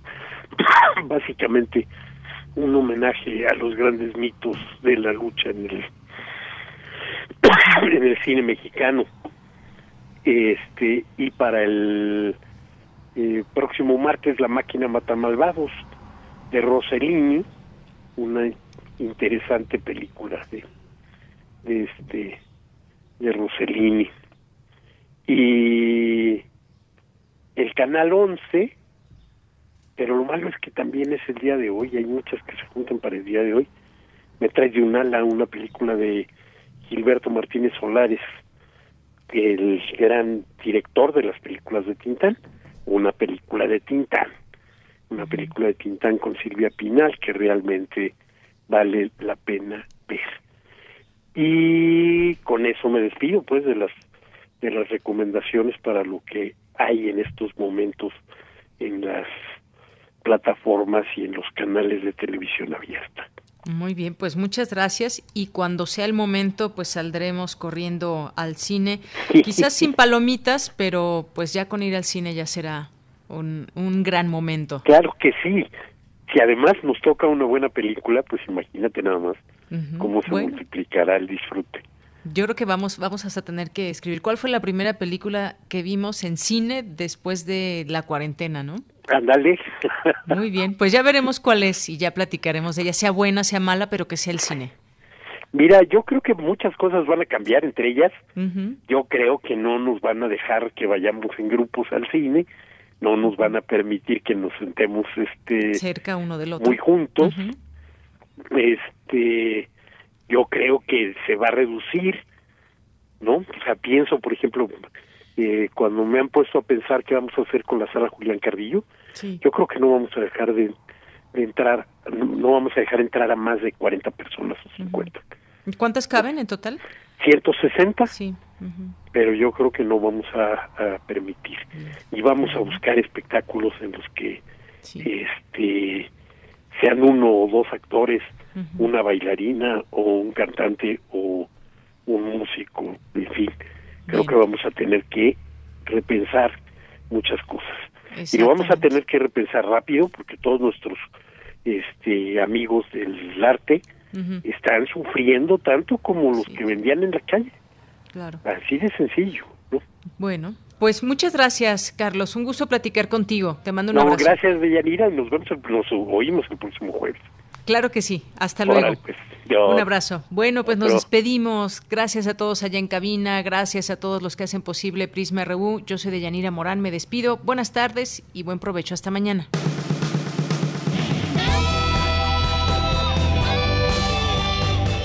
básicamente un homenaje a los grandes mitos de la lucha en el en el cine mexicano. Este y para el eh, próximo martes La máquina mata malvados de Rossellini, una interesante película de, de este de Rossellini. Y el canal 11, pero lo malo es que también es el día de hoy, hay muchas que se juntan para el día de hoy. Me trae de un ala una película de Gilberto Martínez Solares, el gran director de las películas de Tintán, una película de Tintán, una película de Tintán con Silvia Pinal que realmente vale la pena ver. Y con eso me despido pues de las de las recomendaciones para lo que hay en estos momentos en las plataformas y en los canales de televisión abierta. Muy bien, pues muchas gracias y cuando sea el momento pues saldremos corriendo al cine, quizás sin palomitas, pero pues ya con ir al cine ya será un, un gran momento. Claro que sí, si además nos toca una buena película, pues imagínate nada más cómo se multiplicará el disfrute. Yo creo que vamos, vamos hasta tener que escribir. ¿Cuál fue la primera película que vimos en cine después de la cuarentena, no? Ándale. Muy bien, pues ya veremos cuál es y ya platicaremos de ella, sea buena, sea mala, pero que sea el cine. Mira, yo creo que muchas cosas van a cambiar, entre ellas, yo creo que no nos van a dejar que vayamos en grupos al cine, no nos van a permitir que nos sentemos este cerca uno del otro muy juntos. Este, yo creo que se va a reducir, ¿no? O sea, pienso, por ejemplo, eh, cuando me han puesto a pensar qué vamos a hacer con la sala Julián Cardillo, yo creo que no vamos a dejar de, entrar, no, vamos a dejar entrar a más de 40 personas o 50. ¿Cuántas caben en total? 160. Sí. Pero yo creo que no vamos a, permitir. Y vamos a buscar espectáculos en los que este sean uno o dos actores, una bailarina o un cantante o un músico, en fin creo que vamos a tener que repensar muchas cosas y lo vamos a tener que repensar rápido porque todos nuestros este amigos del arte están sufriendo tanto como los que vendían en la calle claro así de sencillo bueno pues muchas gracias, Carlos. Un gusto platicar contigo. Te mando un no, Gracias, Deyanira. Nos vemos, nos oímos el próximo jueves. Claro que sí. Hasta luego. Pues, Un abrazo. Bueno, pues nos despedimos. Gracias a todos allá en cabina. Gracias a todos los que hacen posible Prisma RU. Yo soy de Yanira Morán. Me despido. Buenas tardes y buen provecho. Hasta mañana.